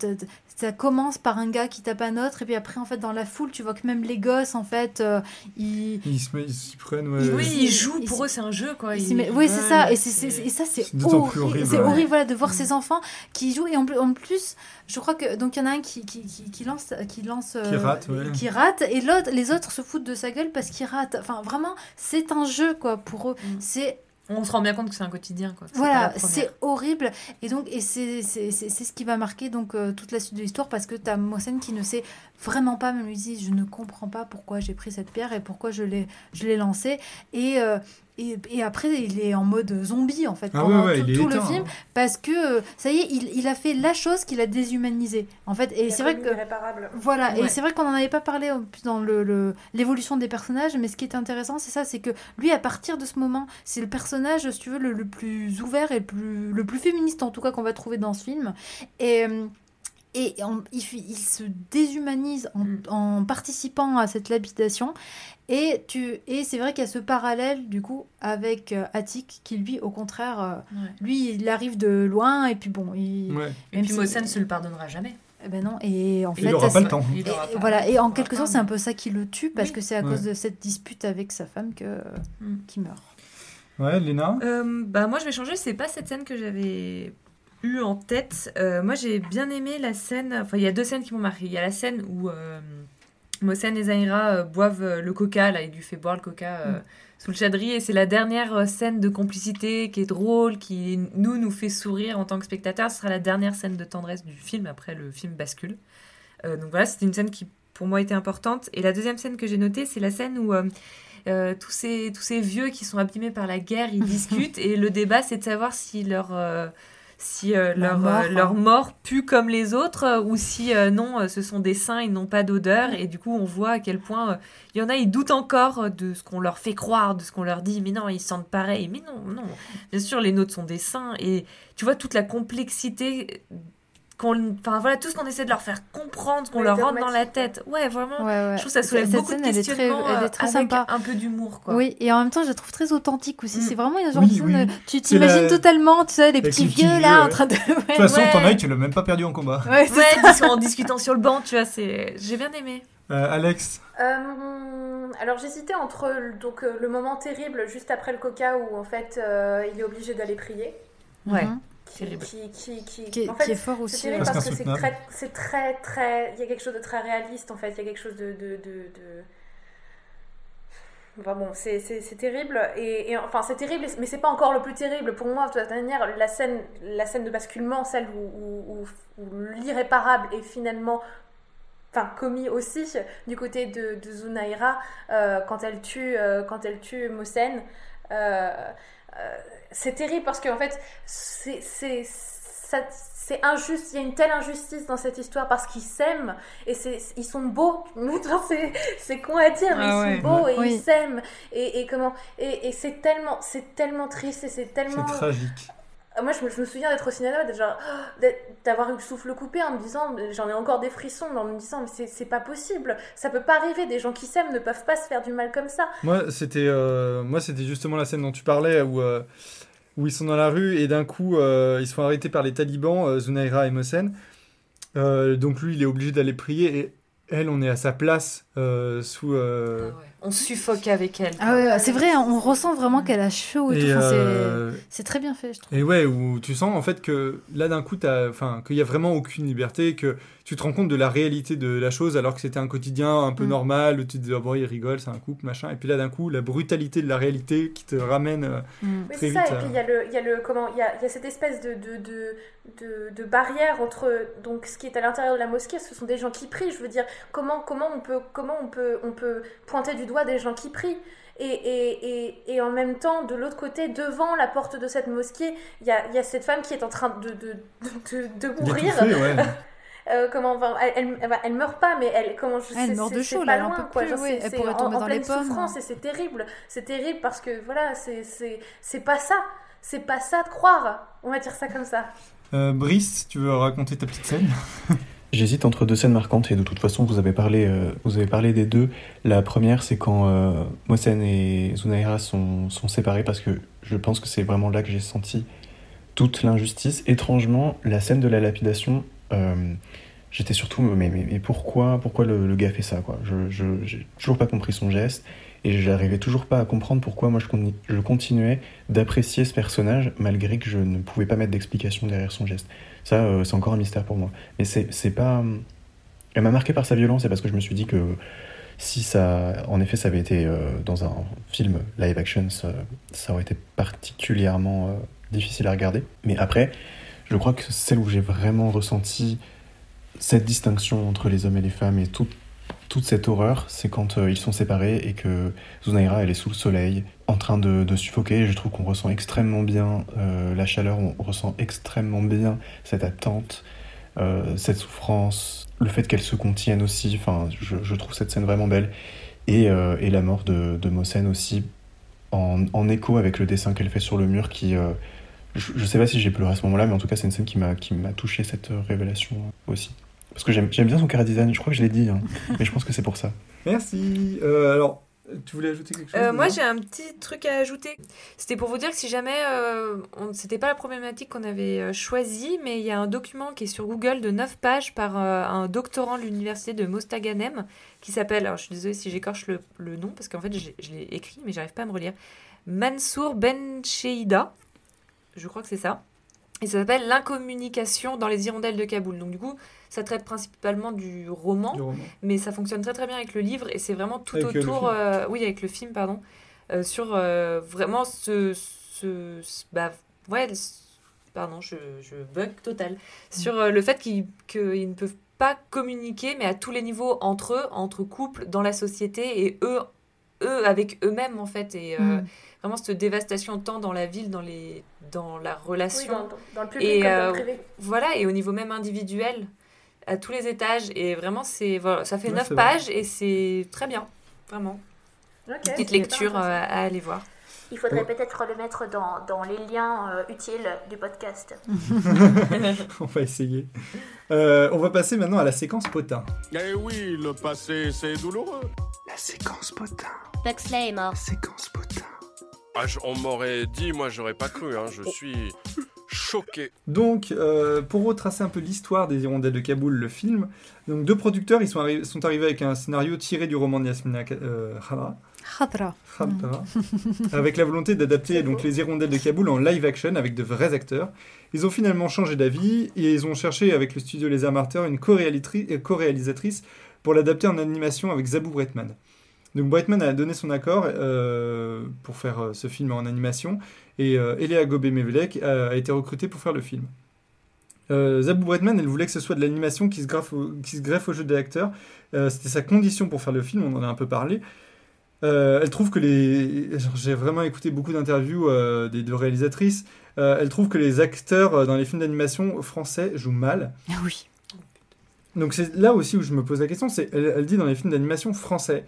ça commence par un gars qui tape un autre, et puis après, en fait, dans la foule, tu vois que même les gosses, en fait, euh, ils... Ils se- ils prennent, ouais. Oui, ils jouent, ils- pour eux c'est un jeu quoi. ils oui, c'est ça. Et, c'est, c'est- et ça, c'est horrible. horrible, C'est ouais. horrible voilà, de voir ces enfants qui jouent. Et en, plus- en plus, je crois que. Donc, il y en a un qui, qui, qui, qui lance. Qui, lance Qui rate, ouais. qui rate, et l'autre, les autres se foutent de sa gueule parce qu'il rate. Enfin, vraiment, c'est un jeu, quoi, pour eux. C'est On se rend bien compte que c'est un quotidien quoi. Voilà, c'est horrible. Et donc, et c'est c'est- c'est- c'est ce qui va marquer donc euh, toute la suite de l'histoire parce que tu as Mohsen qui ne sait vraiment pas, même lui dit Je ne comprends pas pourquoi j'ai pris cette pierre et pourquoi je l'ai je l'ai lancée. Et, euh, et, et après, il est en mode zombie en fait Ah pendant ouais, ouais, tout, le film hein. parce que euh, ça y est, il, il a fait la chose qu'il a déshumanisé en fait. Et c'est vrai que. Voilà, et c'est vrai qu'on n'en avait pas parlé dans le- le- l'évolution des personnages, mais ce qui est intéressant, c'est ça, c'est que lui, à partir de ce moment, c'est le personnage, si tu veux, le, le plus ouvert et le plus, le plus féministe, en tout cas, qu'on va trouver dans ce film. Et. Et on- il, il se déshumanise en, Mm. en participant à cette lapidation. Et, tu, et c'est vrai qu'il y a ce parallèle, du coup, avec euh, Attic, qui lui, au contraire, euh, Ouais. lui, il arrive de loin, et puis bon, il... Ouais. Et puis si- Mohsen se le pardonnera jamais. eh ben non, et en Il fait, aura ça- pas le temps. Il et- aura pas- voilà, et il en aura quelque sorte, c'est un peu ça qui le tue parce Oui. que c'est à cause de cette dispute avec sa femme que Mm. qui meurt. Ouais, Léna? Euh, bah moi je vais changer, c'est pas cette scène que j'avais eu en tête. Euh, moi j'ai bien aimé la scène, enfin il y a deux scènes qui m'ont marqué. Il y a la scène où euh, et Zahira euh, boivent euh, le coca, là il lui fait boire le coca euh, sous le chadri et c'est la dernière scène de complicité qui est drôle, qui nous nous fait sourire en tant que spectateur. Ce sera la dernière scène de tendresse du film, après le film bascule. Donc voilà, c'était une scène qui pour moi était importante. Et la deuxième scène que j'ai notée, c'est la scène où... euh, tous, ces, tous ces vieux qui sont abîmés par la guerre, ils discutent et le débat c'est de savoir si leur, euh, si, euh, leur, mort, euh, leur hein. mort pue comme les autres euh, ou si non, ce sont des saints, ils n'ont pas d'odeur. Et du coup on voit à quel point il y en a, ils doutent encore de ce qu'on leur fait croire, de ce qu'on leur dit, mais non, ils se sentent pareil, mais non, non, bien sûr les nôtres sont des saints. Et tu vois toute la complexité qu'on enfin voilà tout ce qu'on essaie de leur faire comprendre qu'on Ouais, leur rentre dans la tête ouais vraiment Ouais, ouais. je trouve que ça soulève Cette beaucoup de scène, elle est très- questionnements elle est euh, très avec sympa. un peu d'humour quoi Oui, et en même temps, je la trouve très authentique aussi. Mm. C'est vraiment une genre Oui, de scène, oui. euh, tu t'imagines la- totalement, tu sais, les Avec petits vieux là en train de. De toute façon, ouais. ton œil, tu l'as même pas perdu en combat. Ouais, c'est ouais dis- en discutant sur le banc tu vois c'est j'ai bien aimé Euh, Alex Euh, alors j'hésitais entre donc, le moment terrible juste après le coca où en fait euh, il est obligé d'aller prier. ouais Mhm. Qui, Terrible. qui, qui, qui- Qui est- en fait, qui est fort c'est aussi, terrible ouais. parce que Presque c'est très, c'est très, très. Il y a quelque chose de très réaliste en fait. Il y a quelque chose de. de, de, de- Enfin bon, c'est c'est- c'est terrible. Et, et enfin, c'est terrible, mais c'est pas encore le plus terrible. Pour moi, de toute manière, la scène, la scène de basculement, celle où, où, où- où l'irréparable est finalement enfin commis aussi du côté de, de Zunaira euh, quand elle tue euh, quand elle tue Mohsen euh, euh, c'est terrible parce qu'en fait c'est c'est c'est injuste il y a une telle injustice dans cette histoire parce qu'ils s'aiment et c'est ils sont beaux c'est c'est con à dire mais Ah ils ouais. sont beaux et Oui. ils s'aiment et, et comment et, et c'est tellement c'est tellement triste et c'est C'est tellement tragique. moi, je me, je me souviens d'être au cinéma, oh, d'avoir eu le souffle coupé en me disant, j'en ai encore des frissons, en me disant, mais c'est- c'est pas possible, ça peut pas arriver, des gens qui s'aiment ne peuvent pas se faire du mal comme ça. Moi, c'était euh, moi, c'était justement la scène dont tu parlais où, euh, où ils sont dans la rue et d'un coup, euh, ils sont arrêtés par les talibans, euh, Zunaira et Mohsen. Euh, donc lui, il est obligé d'aller prier et elle, on est à sa place euh, sous. euh, On suffoque avec elle. Ah ouais, c'est vrai, on ressent vraiment qu'elle a chaud et, Et, tout. Enfin, c'est- euh, c'est très bien fait, je trouve. Et ouais, où tu sens en fait que là d'un coup, t'as- enfin, qu'il y a vraiment aucune liberté, que tu te rends compte de la réalité de la chose alors que c'était un quotidien un peu Mm. normal où tu te dis, oh, bon, il rigole, c'est un couple, machin. Et puis là d'un coup, la brutalité de la réalité qui te ramène euh, Mm. Très c'est vite. ça, et puis il y a le, il y a le comment, il y a, il y a cette espèce de, de, de, de, de barrière entre donc ce qui est à l'intérieur de la mosquée, ce sont des gens qui prient. Je veux dire, comment, comment on peut, comment on peut, on peut pointer du doigt des gens qui prient. Et, et, et, et en même temps, de l'autre côté, devant la porte de cette mosquée, il y a, il y a cette femme qui est en train de, de, de, de, de mourir. Ouais. Euh, comment, enfin, elle, elle, elle, elle meurt pas, mais elle, comment, je Elle sais, meurt de chaud, pas là, loin, quoi. plus, Genre, elle pourrait en- tomber en dans les pleine pommes. souffrance et c'est terrible. C'est terrible parce que voilà, c'est c'est c'est pas ça. C'est pas ça de croire. On va dire ça comme ça. Euh, Brice, tu veux raconter ta petite scène? J'hésite entre deux scènes marquantes et de toute façon vous avez parlé, euh, vous avez parlé des deux. La première c'est quand euh, Mohsen et Zunaira sont, sont séparés parce que je pense que c'est vraiment là que j'ai senti toute l'injustice. Étrangement, la scène de la lapidation, euh, j'étais surtout mais, mais, pourquoi, pourquoi le, gars fait ça quoi? Je j'ai toujours pas compris son geste et j'arrivais toujours pas à comprendre pourquoi moi je, je continuais d'apprécier ce personnage malgré que je ne pouvais pas mettre d'explication derrière son geste. Ça, euh, c'est encore un mystère pour moi. Mais c'est pas. Elle m'a marqué par sa violence et parce que je me suis dit que si ça. En effet, ça avait été euh, dans un film live action, ça, ça aurait été particulièrement euh, difficile à regarder. Mais après, je crois que celle où j'ai vraiment ressenti cette distinction entre les hommes et les femmes et toute, toute cette horreur, c'est quand euh, ils sont séparés et que Zunaira, elle est sous le soleil, en train de, suffoquer. Je trouve qu'on ressent extrêmement bien euh, la chaleur, on ressent extrêmement bien cette attente, euh, cette souffrance, le fait qu'elle se contienne aussi. Enfin, je, trouve cette scène vraiment belle. Et, la mort de, de aussi, en, écho avec le dessin qu'elle fait sur le mur, qui. je, je sais pas si j'ai pleuré à ce moment-là, mais en tout cas, c'est une scène qui m'a touché cette révélation aussi. Parce que j'aime bien son design, je crois que je l'ai dit, hein, mais je pense que c'est pour ça. Merci. Euh, alors, tu voulais ajouter quelque chose Euh, moi, j'ai un petit truc à ajouter. C'était pour vous dire que si jamais, euh, c'était pas la problématique qu'on avait euh, choisie, mais il y a un document qui est sur Google de 9 pages par euh, un doctorant de l'université de Mostaganem qui s'appelle, alors je suis désolée si j'écorche le, le nom parce qu'en fait je l'ai écrit mais j'arrive pas à me relire, Mansour Ben Sheida, je crois que c'est ça. Et ça s'appelle L'incommunication dans les hirondelles de Kaboul. Donc du coup, ça traite principalement du roman, Du roman. mais ça fonctionne très très bien avec le livre et c'est vraiment tout Avec, autour, film. euh, oui avec le film pardon, euh, sur euh, vraiment ce, ce, ce- bah ouais, ce- pardon je, je bug total sur euh, le fait qu'ils qu'ils ne peuvent pas communiquer mais à tous les niveaux entre eux, entre couples, dans la société et eux eux avec eux-mêmes en fait et euh, Mm. vraiment cette dévastation tant dans la ville dans les dans la relation Oui, dans- le public et comme dans le euh, privé. voilà et au niveau même individuel à tous les étages et vraiment c'est voilà ça fait Ouais, vrai. pages et c'est très bien vraiment petite lecture euh, à aller voir Il faudrait peut-être le mettre dans, dans les liens euh, utiles du podcast. on va essayer. Euh, on va passer maintenant à la séquence potin. Eh oui, le passé, c'est douloureux. La séquence potin. Buxley est mort. Séquence potin. Ah, je- on m'aurait dit, moi j'aurais pas cru, hein. je suis choqué. Donc, euh, pour retracer un peu l'histoire des Hirondelles de Kaboul, le film, donc deux producteurs ils sont, arri- sont arrivés avec un scénario tiré du roman de Yasmina euh, Khadra, Khadra. Khadra, avec la volonté d'adapter donc les Hirondelles de Kaboul en live action avec de vrais acteurs. Ils ont finalement changé d'avis et ils ont cherché avec le studio Les Amateurs une euh, co-réalisatrice pour l'adapter en animation avec Zabou Bretman. Donc Bretman a donné son accord euh, pour faire euh, ce film en animation et euh, Eléa Gobé-Mevelek a, a été recrutée pour faire le film. Euh, Zabou Bretman, elle voulait que ce soit de l'animation qui, se greffe au- qui se greffe au jeu des acteurs. C'était sa condition pour faire le film, on en a un peu parlé. Euh, elle trouve que les. J'ai vraiment écouté beaucoup d'interviews euh, des deux réalisatrices. Euh, elle trouve que les acteurs dans les films d'animation français jouent mal. Ah oui. Donc c'est là aussi où je me pose la question, c'est elle, elle dit dans les films d'animation français.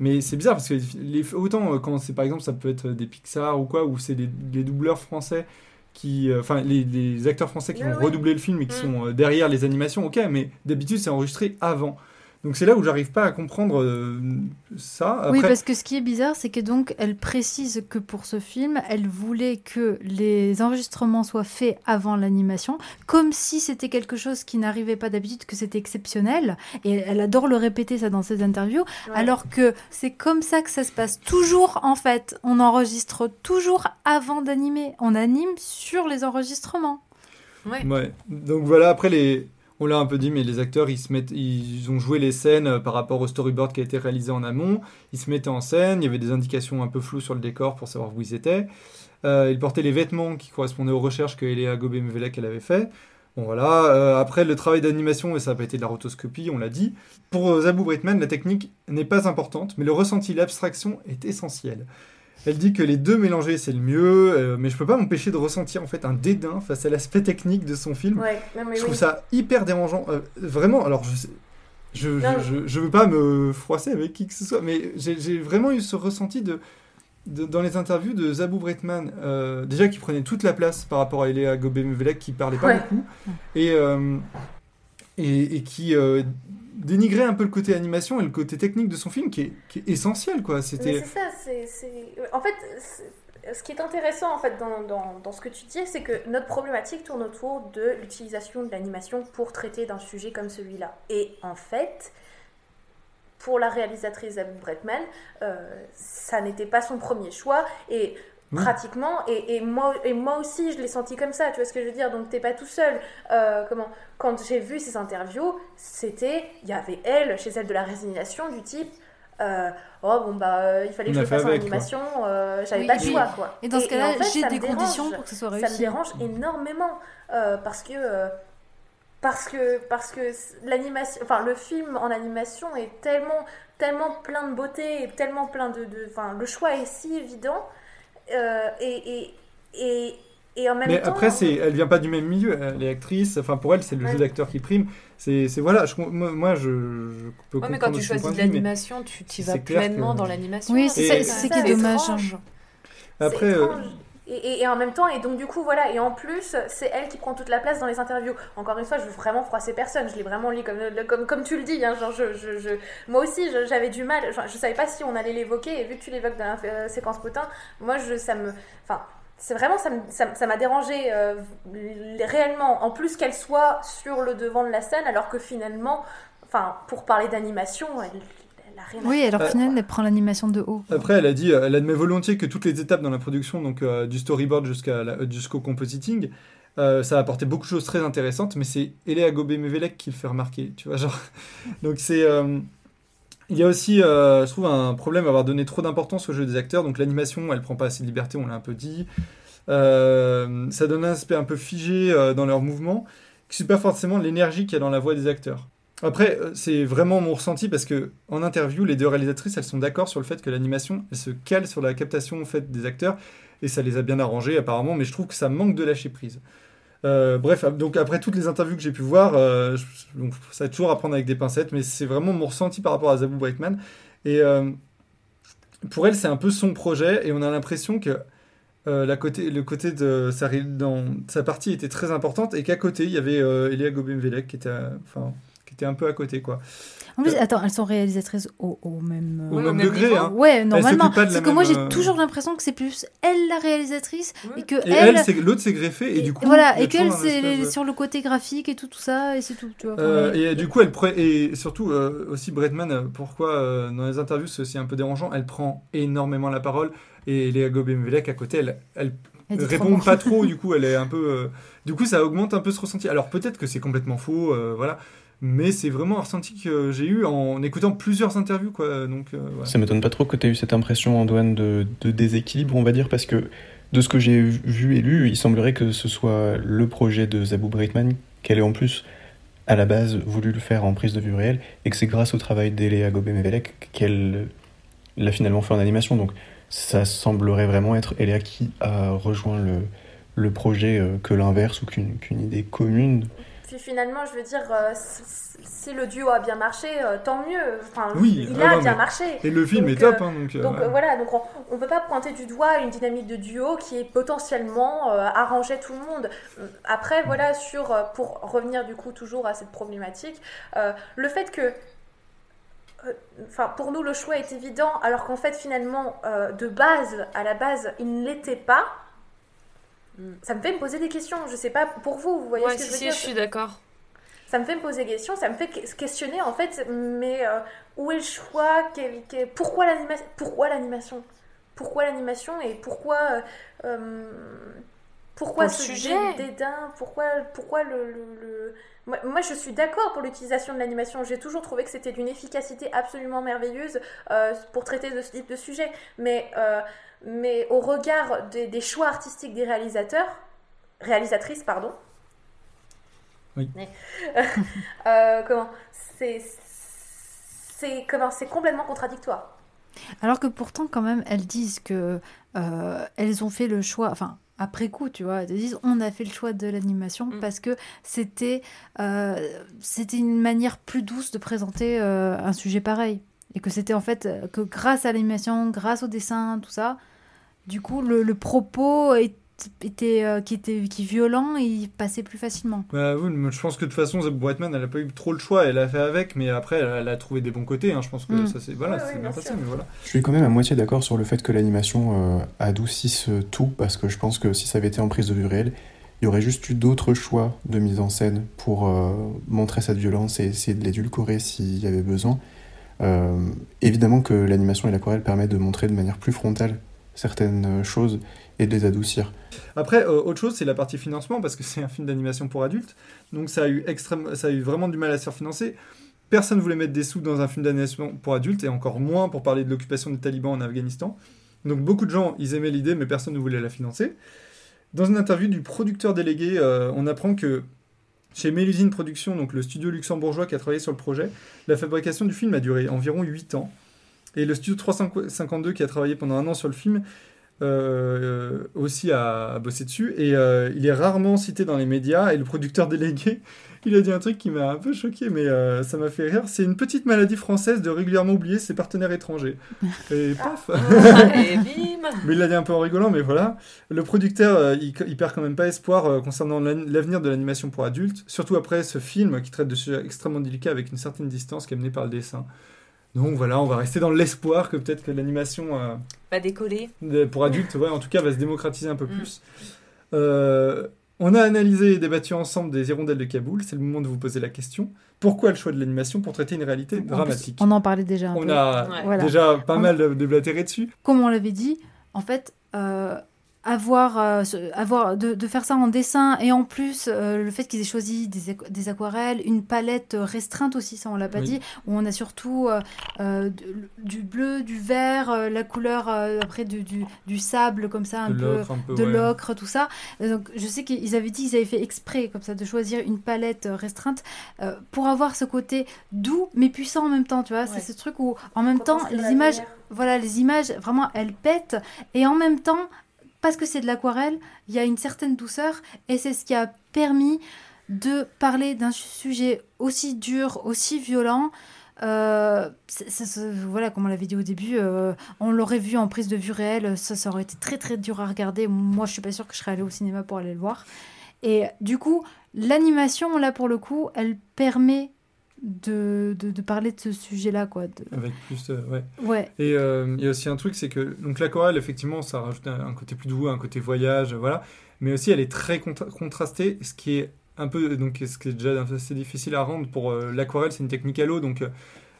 Mais c'est bizarre parce que les, autant euh, quand c'est par exemple ça peut être des Pixar ou quoi, où c'est les, doubleurs français qui, euh, enfin les, les acteurs français qui vont redoubler le film et qui Mm. sont euh, derrière les animations, ok, mais d'habitude c'est enregistré avant. Donc c'est là où j'arrive pas à comprendre euh, ça. Après, Oui, parce que ce qui est bizarre, c'est que donc elle précise que pour ce film, elle voulait que les enregistrements soient faits avant l'animation, comme si c'était quelque chose qui n'arrivait pas d'habitude, que c'était exceptionnel. Et elle adore le répéter ça dans ses interviews, alors que c'est comme ça que ça se passe toujours en fait. On enregistre toujours avant d'animer. On anime sur les enregistrements. Ouais. Donc voilà, après les. On l'a un peu dit, mais les acteurs, ils se mettent, ils ont joué les scènes euh, par rapport au storyboard qui a été réalisé en amont. Ils se mettaient en scène. Il y avait des indications un peu floues sur le décor pour savoir où ils étaient. Euh, ils portaient les vêtements qui correspondaient aux recherches que Eléa Gobé-Mevelek elle avait fait. Bon voilà. Euh, après le travail d'animation, et ça n'a pas été de la rotoscopie, on l'a dit. Pour Zabou Britman, la technique n'est pas importante, mais le ressenti, l'abstraction est essentiel. Elle dit que les deux mélangés, c'est le mieux, euh, mais je peux pas m'empêcher de ressentir en fait un dédain face à l'aspect technique de son film. Ouais, non, mais je trouve oui. ça hyper dérangeant. Euh, vraiment, alors je sais- je, je, je, je veux pas me froisser avec qui que ce soit, mais j'ai j'ai vraiment eu ce ressenti de, de- dans les interviews de Zabou Bretman, euh, déjà qui prenait toute la place par rapport à Eléa Gobé-Mevelek qui parlait pas Ouais. beaucoup, et, euh, et, et qui dénigrait un peu le côté animation et le côté technique de son film qui est, qui est essentiel quoi. C'était c'est ça, En fait, ce qui est intéressant en fait dans, dans, dans ce que tu dis, c'est que notre problématique tourne autour de l'utilisation de l'animation pour traiter d'un sujet comme celui-là. Et en fait, pour la réalisatrice Abou Bretman, euh, ça n'était pas son premier choix. Et Pratiquement, et, et moi, et moi aussi je l'ai senti comme ça, tu vois ce que je veux dire, donc t'es pas tout seul. Euh, comment Quand j'ai vu ces interviews, c'était, il y avait elle, chez elle de la résignation du type, euh, oh bon bah euh, il fallait que a je le fasse en avec, quoi. animation, euh, j'avais Oui, pas le oui. choix quoi. Et dans ce cas-là, en fait, j'ai ça me des dérange. conditions pour que ce soit Ça me réussi. dérange énormément euh, parce que parce que parce que l'animation, enfin le film en animation est tellement tellement plein de beauté et tellement plein de, de- enfin le choix est si évident euh, et, et et et en même Mais temps après, c'est, elle vient pas du même milieu. Elle est actrice. Enfin, pour elle, c'est le Ouais. jeu d'acteur qui prime. C'est, voilà. Je, moi, moi, je, je peux Ouais, mais comprendre quand tu choisis point de vue, mais l'animation, tu t'y vas pleinement que- dans l'animation. Oui, c'est ça- qui est dommage. étrange. Après, euh. Et, en même temps, et donc du coup, voilà, et en plus, c'est elle qui prend toute la place dans les interviews. Encore une fois, je veux vraiment froisser personne, je l'ai vraiment lu comme, comme, comme tu le dis. hein, genre, je, je- je- moi aussi, j'avais du mal, enfin, je savais pas si on allait l'évoquer, et vu que tu l'évoques dans la euh, séquence potin, moi, je, ça me. Enfin, c'est vraiment, ça me- ça, ça m'a dérangé euh, réellement. En plus qu'elle soit sur le devant de la scène, alors que finalement, enfin, pour parler d'animation, elle a rien à Oui, alors Euh, finalement, elle prend l'animation de haut. Après, elle a dit, euh, elle admet volontiers que toutes les étapes dans la production, donc euh, du storyboard jusqu'à la- jusqu'au compositing, euh, ça a apporté beaucoup de choses très intéressantes, mais c'est Eléa Gobé-Mevelek qui le fait remarquer, tu vois, genre. Donc c'est, euh, il y a aussi, euh, je trouve, un problème à avoir donné trop d'importance au jeu des acteurs. Donc l'animation, elle prend pas assez de liberté, on l'a un peu dit. Euh, ça donne un aspect un peu figé euh, dans leurs mouvements, qui n'est pas forcément l'énergie qu'il y a dans la voix des acteurs. Après, euh, c'est vraiment mon ressenti parce que en interview, les deux réalisatrices, elles sont d'accord sur le fait que l'animation, se cale sur la captation en fait des acteurs et ça les a bien arrangés apparemment, mais je trouve que ça manque de lâcher prise. Euh, bref, donc après toutes les interviews que j'ai pu voir, euh, ça a toujours à prendre avec des pincettes, mais c'est vraiment mon ressenti par rapport à Zabou Breitman. Et pour elle, c'est un peu son projet et on a l'impression que la côté, le côté de sa, partie était très importante et qu'à côté, il y avait Elia Gobem-Velek qui était, enfin, qui était un peu à côté, quoi. En plus, attends, elles sont réalisatrices au, au même, Au euh, même degré, niveau. hein. Ouais, Elles normalement. Parce que moi, j'ai euh, toujours l'impression que c'est plus elle la réalisatrice et que Et elle. l'autre s'est greffé et du coup, voilà, et qu'elle, c'est de- sur le côté graphique et tout, tout ça, et c'est tout. Tu vois, Euh, et euh, du coup, elle pre- et surtout euh, aussi Bretman, euh, pourquoi euh, dans les interviews c'est aussi un peu dérangeant, elle prend énormément la parole et Léa Gobem-Velek à côté, elle, elle répond pas trop, du coup, elle est un peu, euh, du coup, ça augmente un peu ce ressenti. Alors peut-être que c'est complètement faux, euh, voilà, mais c'est vraiment un ressenti que j'ai eu en écoutant plusieurs interviews, quoi. Donc euh, m'étonne pas trop que tu aies eu cette impression, Antoine, de, déséquilibre, on va dire, parce que de ce que j'ai vu et lu, il semblerait que ce soit le projet de Zabou Breitman, qu'elle ait en plus, à la base, voulu le faire en prise de vue réelle, et que c'est grâce au travail d'Eléa Gobé-Mevelek qu'elle l'a finalement fait en animation. Donc ça semblerait vraiment être Eléa qui a rejoint le, projet euh, que l'inverse ou qu'une idée commune. Puis finalement, je veux dire, euh, si, le duo a bien marché, euh, tant mieux. Enfin, Oui, il ah a non, bien mais- marché. et le film est top, hein, donc, euh, donc, ouais. voilà, donc on, ne peut pas pointer du doigt une dynamique de duo qui est potentiellement arrangeait tout le monde. Après, voilà, sur pour revenir du coup toujours à cette problématique, le fait que Enfin, pour nous, le choix est évident, alors qu'en fait, finalement, euh, de base, à la base, il ne l'était pas. Ça me fait me poser des questions. Je sais pas pour vous, vous voyez Ouais, ce que si, je veux si, dire je suis d'accord. ça me fait me poser des questions, ça me fait que- questionner en fait, mais euh, où est le choix quel- quel- Pourquoi l'animation Pourquoi l'animation? Pourquoi l'animation et pourquoi euh, euh, pourquoi Pour ce sujet. dé- dédain Pourquoi pourquoi le, le- le- Moi, moi, je suis d'accord pour l'utilisation de l'animation. J'ai toujours trouvé que c'était d'une efficacité absolument merveilleuse euh, pour traiter de ce type de sujet, mais mais au regard des, des choix artistiques des réalisateurs, réalisatrices, pardon. Oui. Euh, comment c'est c'est comment c'est complètement contradictoire. Alors que pourtant, quand même, elles disent que euh, elles ont fait le choix, enfin, après coup, tu vois, elles disent on a fait le choix de l'animation Mm. parce que c'était euh, c'était une manière plus douce de présenter euh, un sujet pareil. Et que c'était en fait que grâce à l'animation, grâce au dessin, tout ça, du coup, le, le propos est- était, euh, qui était qui est violent, il passait plus facilement. Bah oui, mais je pense que de toute façon, Zeb Brightman, elle a pas eu trop le choix, elle a fait avec, mais après, elle, elle a trouvé des bons côtés. hein. Je pense que Mm. ça c'est voilà, Ouais, bien bien passé, mais voilà. Je suis quand même à moitié d'accord sur le fait que l'animation euh, adoucisse tout, parce que je pense que si ça avait été en prise de vue réelle, il y aurait juste eu d'autres choix de mise en scène pour euh, montrer cette violence et essayer de l'édulcorer s'il y avait besoin. Euh, évidemment que l'animation et l'aquarelle permettent de montrer de manière plus frontale certaines choses et de les adoucir. Après, euh, autre chose, c'est la partie financement, parce que c'est un film d'animation pour adultes, donc ça a eu extrême, ça a eu vraiment du mal à se faire financer. Personne voulait mettre des sous dans un film d'animation pour adultes, et encore moins pour parler de l'occupation des talibans en Afghanistan. Donc beaucoup de gens, ils aimaient l'idée, mais personne ne voulait la financer. Dans une interview du producteur délégué, euh, on apprend que chez Mélusine Productions, donc le studio luxembourgeois qui a travaillé sur le projet, la fabrication du film a duré environ 8 ans. Et le studio 352 qui a travaillé pendant un an sur le film euh, aussi a, a bossé dessus. Et euh, il est rarement cité dans les médias. Et le producteur délégué, il a dit un truc qui m'a un peu choqué, mais euh, ça m'a fait rire. C'est une petite maladie française de régulièrement oublier ses partenaires étrangers. Et paf Et bim Mais il l'a dit un peu en rigolant, mais voilà. Le producteur, euh, il, il perd quand même pas espoir euh, concernant l'avenir de l'animation pour adultes, surtout après ce film qui traite de sujets extrêmement délicats avec une certaine distance qui est menée par le dessin. Donc voilà, on va rester dans l'espoir que peut-être que l'animation euh, Va décoller. pour adultes, ouais, en tout cas, va se démocratiser un peu Mm. plus. Euh, on a analysé et débattu ensemble des hirondelles de Kaboul. C'est le moment de vous poser la question. Pourquoi le choix de l'animation pour traiter une réalité En plus, dramatique? on en parlait déjà un On peu. a Ouais. Voilà. déjà pas On- mal déblatéré dessus. comme on l'avait dit, en fait, euh, avoir, euh, avoir de, de faire ça en dessin et en plus euh, le fait qu'ils aient choisi des, des aquarelles, une palette restreinte aussi, ça on l'a pas Oui. dit, où on a surtout euh, euh, du bleu, du vert, euh, la couleur euh, après du, du, du sable comme ça, un De peu l'ocre, un peu, de ouais. l'ocre, tout ça. Donc je sais qu'ils avaient dit qu'ils avaient fait exprès comme ça de choisir une palette restreinte euh, pour avoir ce côté doux mais puissant en même temps, tu vois. C'est ce truc où en même temps les images, voilà, les images vraiment elles pètent et en même temps parce que c'est de l'aquarelle, il y a une certaine douceur et c'est ce qui a permis de parler d'un sujet aussi dur, aussi violent. Euh, voilà, comme on l'avait dit au début, euh, on l'aurait vu en prise de vue réelle, ça, ça aurait été très très dur à regarder. Moi, je suis pas sûre que je serais allée au cinéma pour aller le voir. Et du coup, l'animation, là pour le coup, elle permet de, de, de parler de ce sujet-là, quoi. de- Avec plus, euh, ouais. Ouais. Et euh, il y a aussi un truc, c'est que donc l'aquarelle, effectivement, ça rajoute un, un côté plus doux, un côté voyage, voilà. Mais aussi, elle est très contra- contrastée, ce qui est un peu, donc ce qui est déjà assez difficile à rendre pour euh, l'aquarelle, c'est une technique à l'eau, donc euh,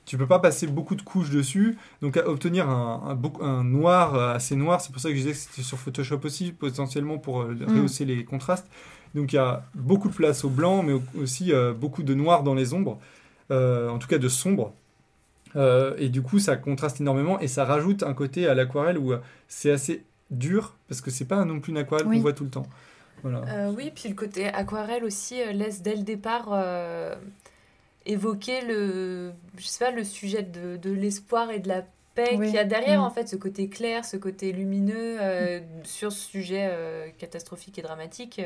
tu peux pas passer beaucoup de couches dessus, donc à obtenir un, un, un noir assez noir, c'est pour ça que je disais que c'était sur Photoshop aussi, potentiellement pour euh, rehausser les contrastes. Donc il y a beaucoup de place au blanc, mais au- aussi beaucoup de noir dans les ombres, en tout cas de sombre. Euh, et du coup, ça contraste énormément et ça rajoute un côté à l'aquarelle où euh, c'est assez dur parce que c'est pas non plus une aquarelle Oui. qu'on voit tout le temps. Voilà. Euh, oui, puis le côté aquarelle aussi euh, laisse dès le départ euh, évoquer le, je sais pas, le sujet de, de l'espoir et de la paix Oui. qu'il y a derrière, Mm. en fait, ce côté clair, ce côté lumineux euh, sur ce sujet euh, catastrophique et dramatique.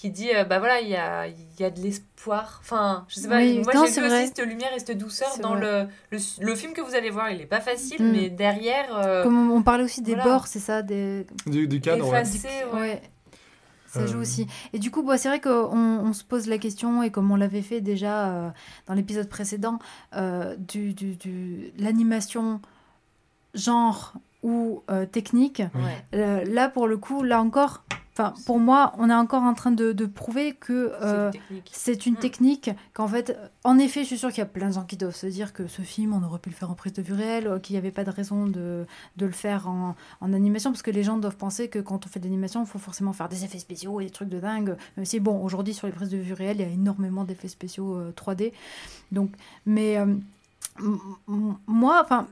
Qui dit, euh, bah voilà, il y a, il y a de l'espoir. Enfin, je sais pas, Oui, moi j'ai vu vrai. aussi cette lumière et cette douceur dans le, le, le film que vous allez voir. Il est pas facile, Mm. mais derrière. euh, Comme on, parlait aussi des voilà. bords, c'est ça des... Du, du cadre, ouais. effacé, ouais. Ouais. Ça joue Euh, aussi. Et du coup, bah, c'est vrai qu'on on se pose la question, et comme on l'avait fait déjà euh, dans l'épisode précédent, euh, du, du, du- l'animation genre ou euh, technique. Ouais. Euh, là, pour le coup, là encore, enfin, pour moi, on est encore en train de, de prouver que euh, c'est une technique, qu'en fait, en effet, je suis sûre qu'il y a plein de gens qui doivent se dire que ce film, on aurait pu le faire en prise de vue réelle, euh, qu'il n'y avait pas de raison de, de le faire en, en animation, parce que les gens doivent penser que quand on fait de l'animation, il faut forcément faire des effets spéciaux et des trucs de dingue. Même si, bon, aujourd'hui, sur les prises de vue réelles, il y a énormément d'effets spéciaux euh, 3D. Donc, mais euh, moi, enfin.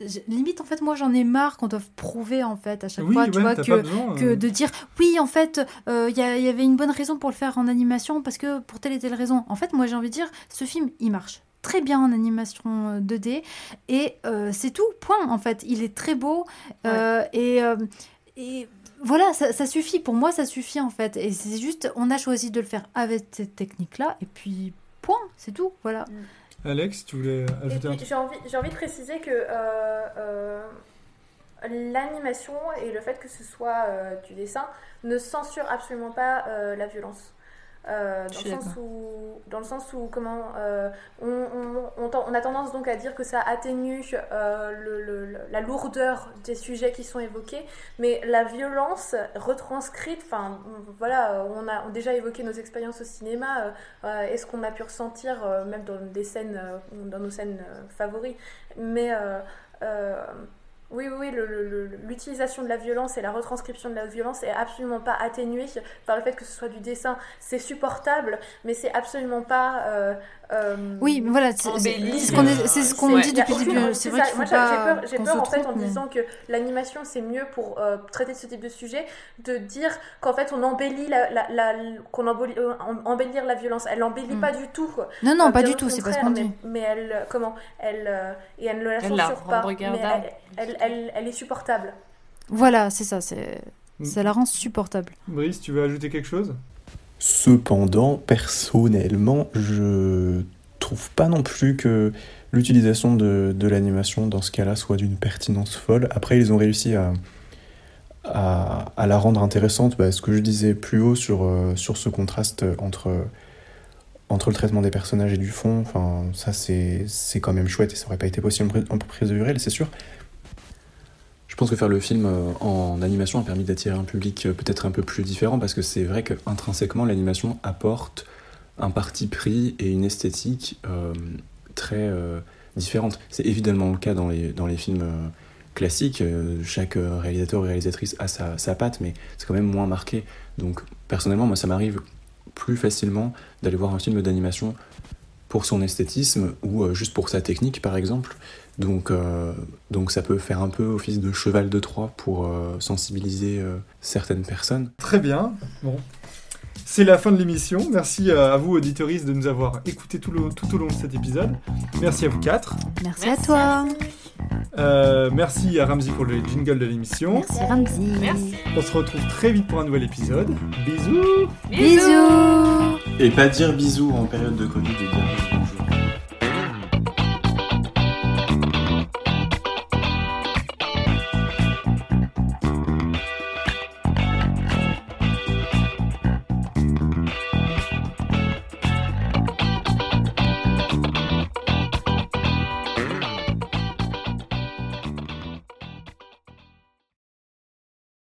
Euh, Limite, en fait, moi j'en ai marre qu'on doive prouver en fait à chaque Oui, fois, ouais, tu vois, que, pas besoin, que euh. de dire oui, en fait, euh, il y, il y avait une bonne raison pour le faire en animation parce que pour telle et telle raison. En fait, moi j'ai envie de dire, ce film il marche très bien en animation euh, 2D et euh, c'est tout, point en fait. Il est très beau euh, et, euh, et voilà, ça, ça suffit. Pour moi, ça suffit en fait. Et c'est juste, on a choisi de le faire avec cette technique-là et puis point, c'est tout, voilà. Alex, tu voulais ajouter un puis, truc j'ai envie, de préciser que euh, euh, l'animation et le fait que ce soit euh, du dessin ne censure absolument pas la violence. Euh, dans, le sens où, dans le sens où comment euh, on, on- on ten- on a tendance donc à dire que ça atténue euh, le- le- le- la lourdeur des sujets qui sont évoqués, mais la violence retranscrite, enfin voilà, on a déjà évoqué nos expériences au cinéma, et ce qu'on a pu ressentir même dans des scènes, dans nos scènes favoris, mais oui, oui, l'utilisation de la violence et la retranscription de la violence est absolument pas atténuée par le fait que ce soit du dessin. C'est supportable, mais c'est absolument pas. euh, euh, Oui, mais voilà, c'est- ce qu'on c'est ce qu'on Ouais. dit depuis le début. C'est vrai qu'il faut Moi, j'ai- pas j'ai peur, en fait en mais- disant que l'animation c'est mieux pour euh, traiter ce type de sujet, de dire qu'en fait on embellit la, la, la- qu'on embellit, euh, em- embellir la violence. Elle embellit Mm. pas du tout. quoi. Non, non, Euh, pas du tout, c'est pas ce qu'on mais- dit. Mais elle, euh, comment Elle euh, et elle ne la censure rend pas. Mais elle, elle, elle, elle est supportable. Voilà, c'est ça, c'est Mm. ça la rend supportable. Brice, tu veux ajouter quelque chose? Cependant, personnellement, je trouve pas non plus que l'utilisation de, l'animation dans ce cas-là soit d'une pertinence folle. Après, ils ont réussi à, la rendre intéressante. Bah, ce que je disais plus haut sur, euh, sur ce contraste entre, le traitement des personnages et du fond, enfin, ça c'est quand même chouette et ça aurait pas été possible en prise- de c'est sûr. Je pense que faire le film euh, en animation a permis d'attirer un public euh, peut-être un peu plus différent parce que c'est vrai qu'intrinsèquement l'animation apporte un parti pris et une esthétique euh, très différente. C'est évidemment le cas dans les, dans les films classiques. Chaque réalisateur ou réalisatrice a sa, sa patte, mais c'est quand même moins marqué. Donc personnellement, moi ça m'arrive plus facilement d'aller voir un film d'animation pour son esthétisme ou juste pour sa technique par exemple. Donc, euh, donc ça peut faire un peu office de cheval de Troie pour euh, sensibiliser euh, certaines personnes. Très bien. Bon. C'est la fin de l'émission. Merci à vous, auditoristes, de nous avoir écoutés tout, le- tout au long de cet épisode. Merci à vous quatre. Merci, à toi. Euh, merci à Ramsey pour le jingle de l'émission. Merci Ramzi. Merci. On se retrouve très vite pour un nouvel épisode. Bisous Bisous. Et pas dire bisous en période de Covid et bien bonjour.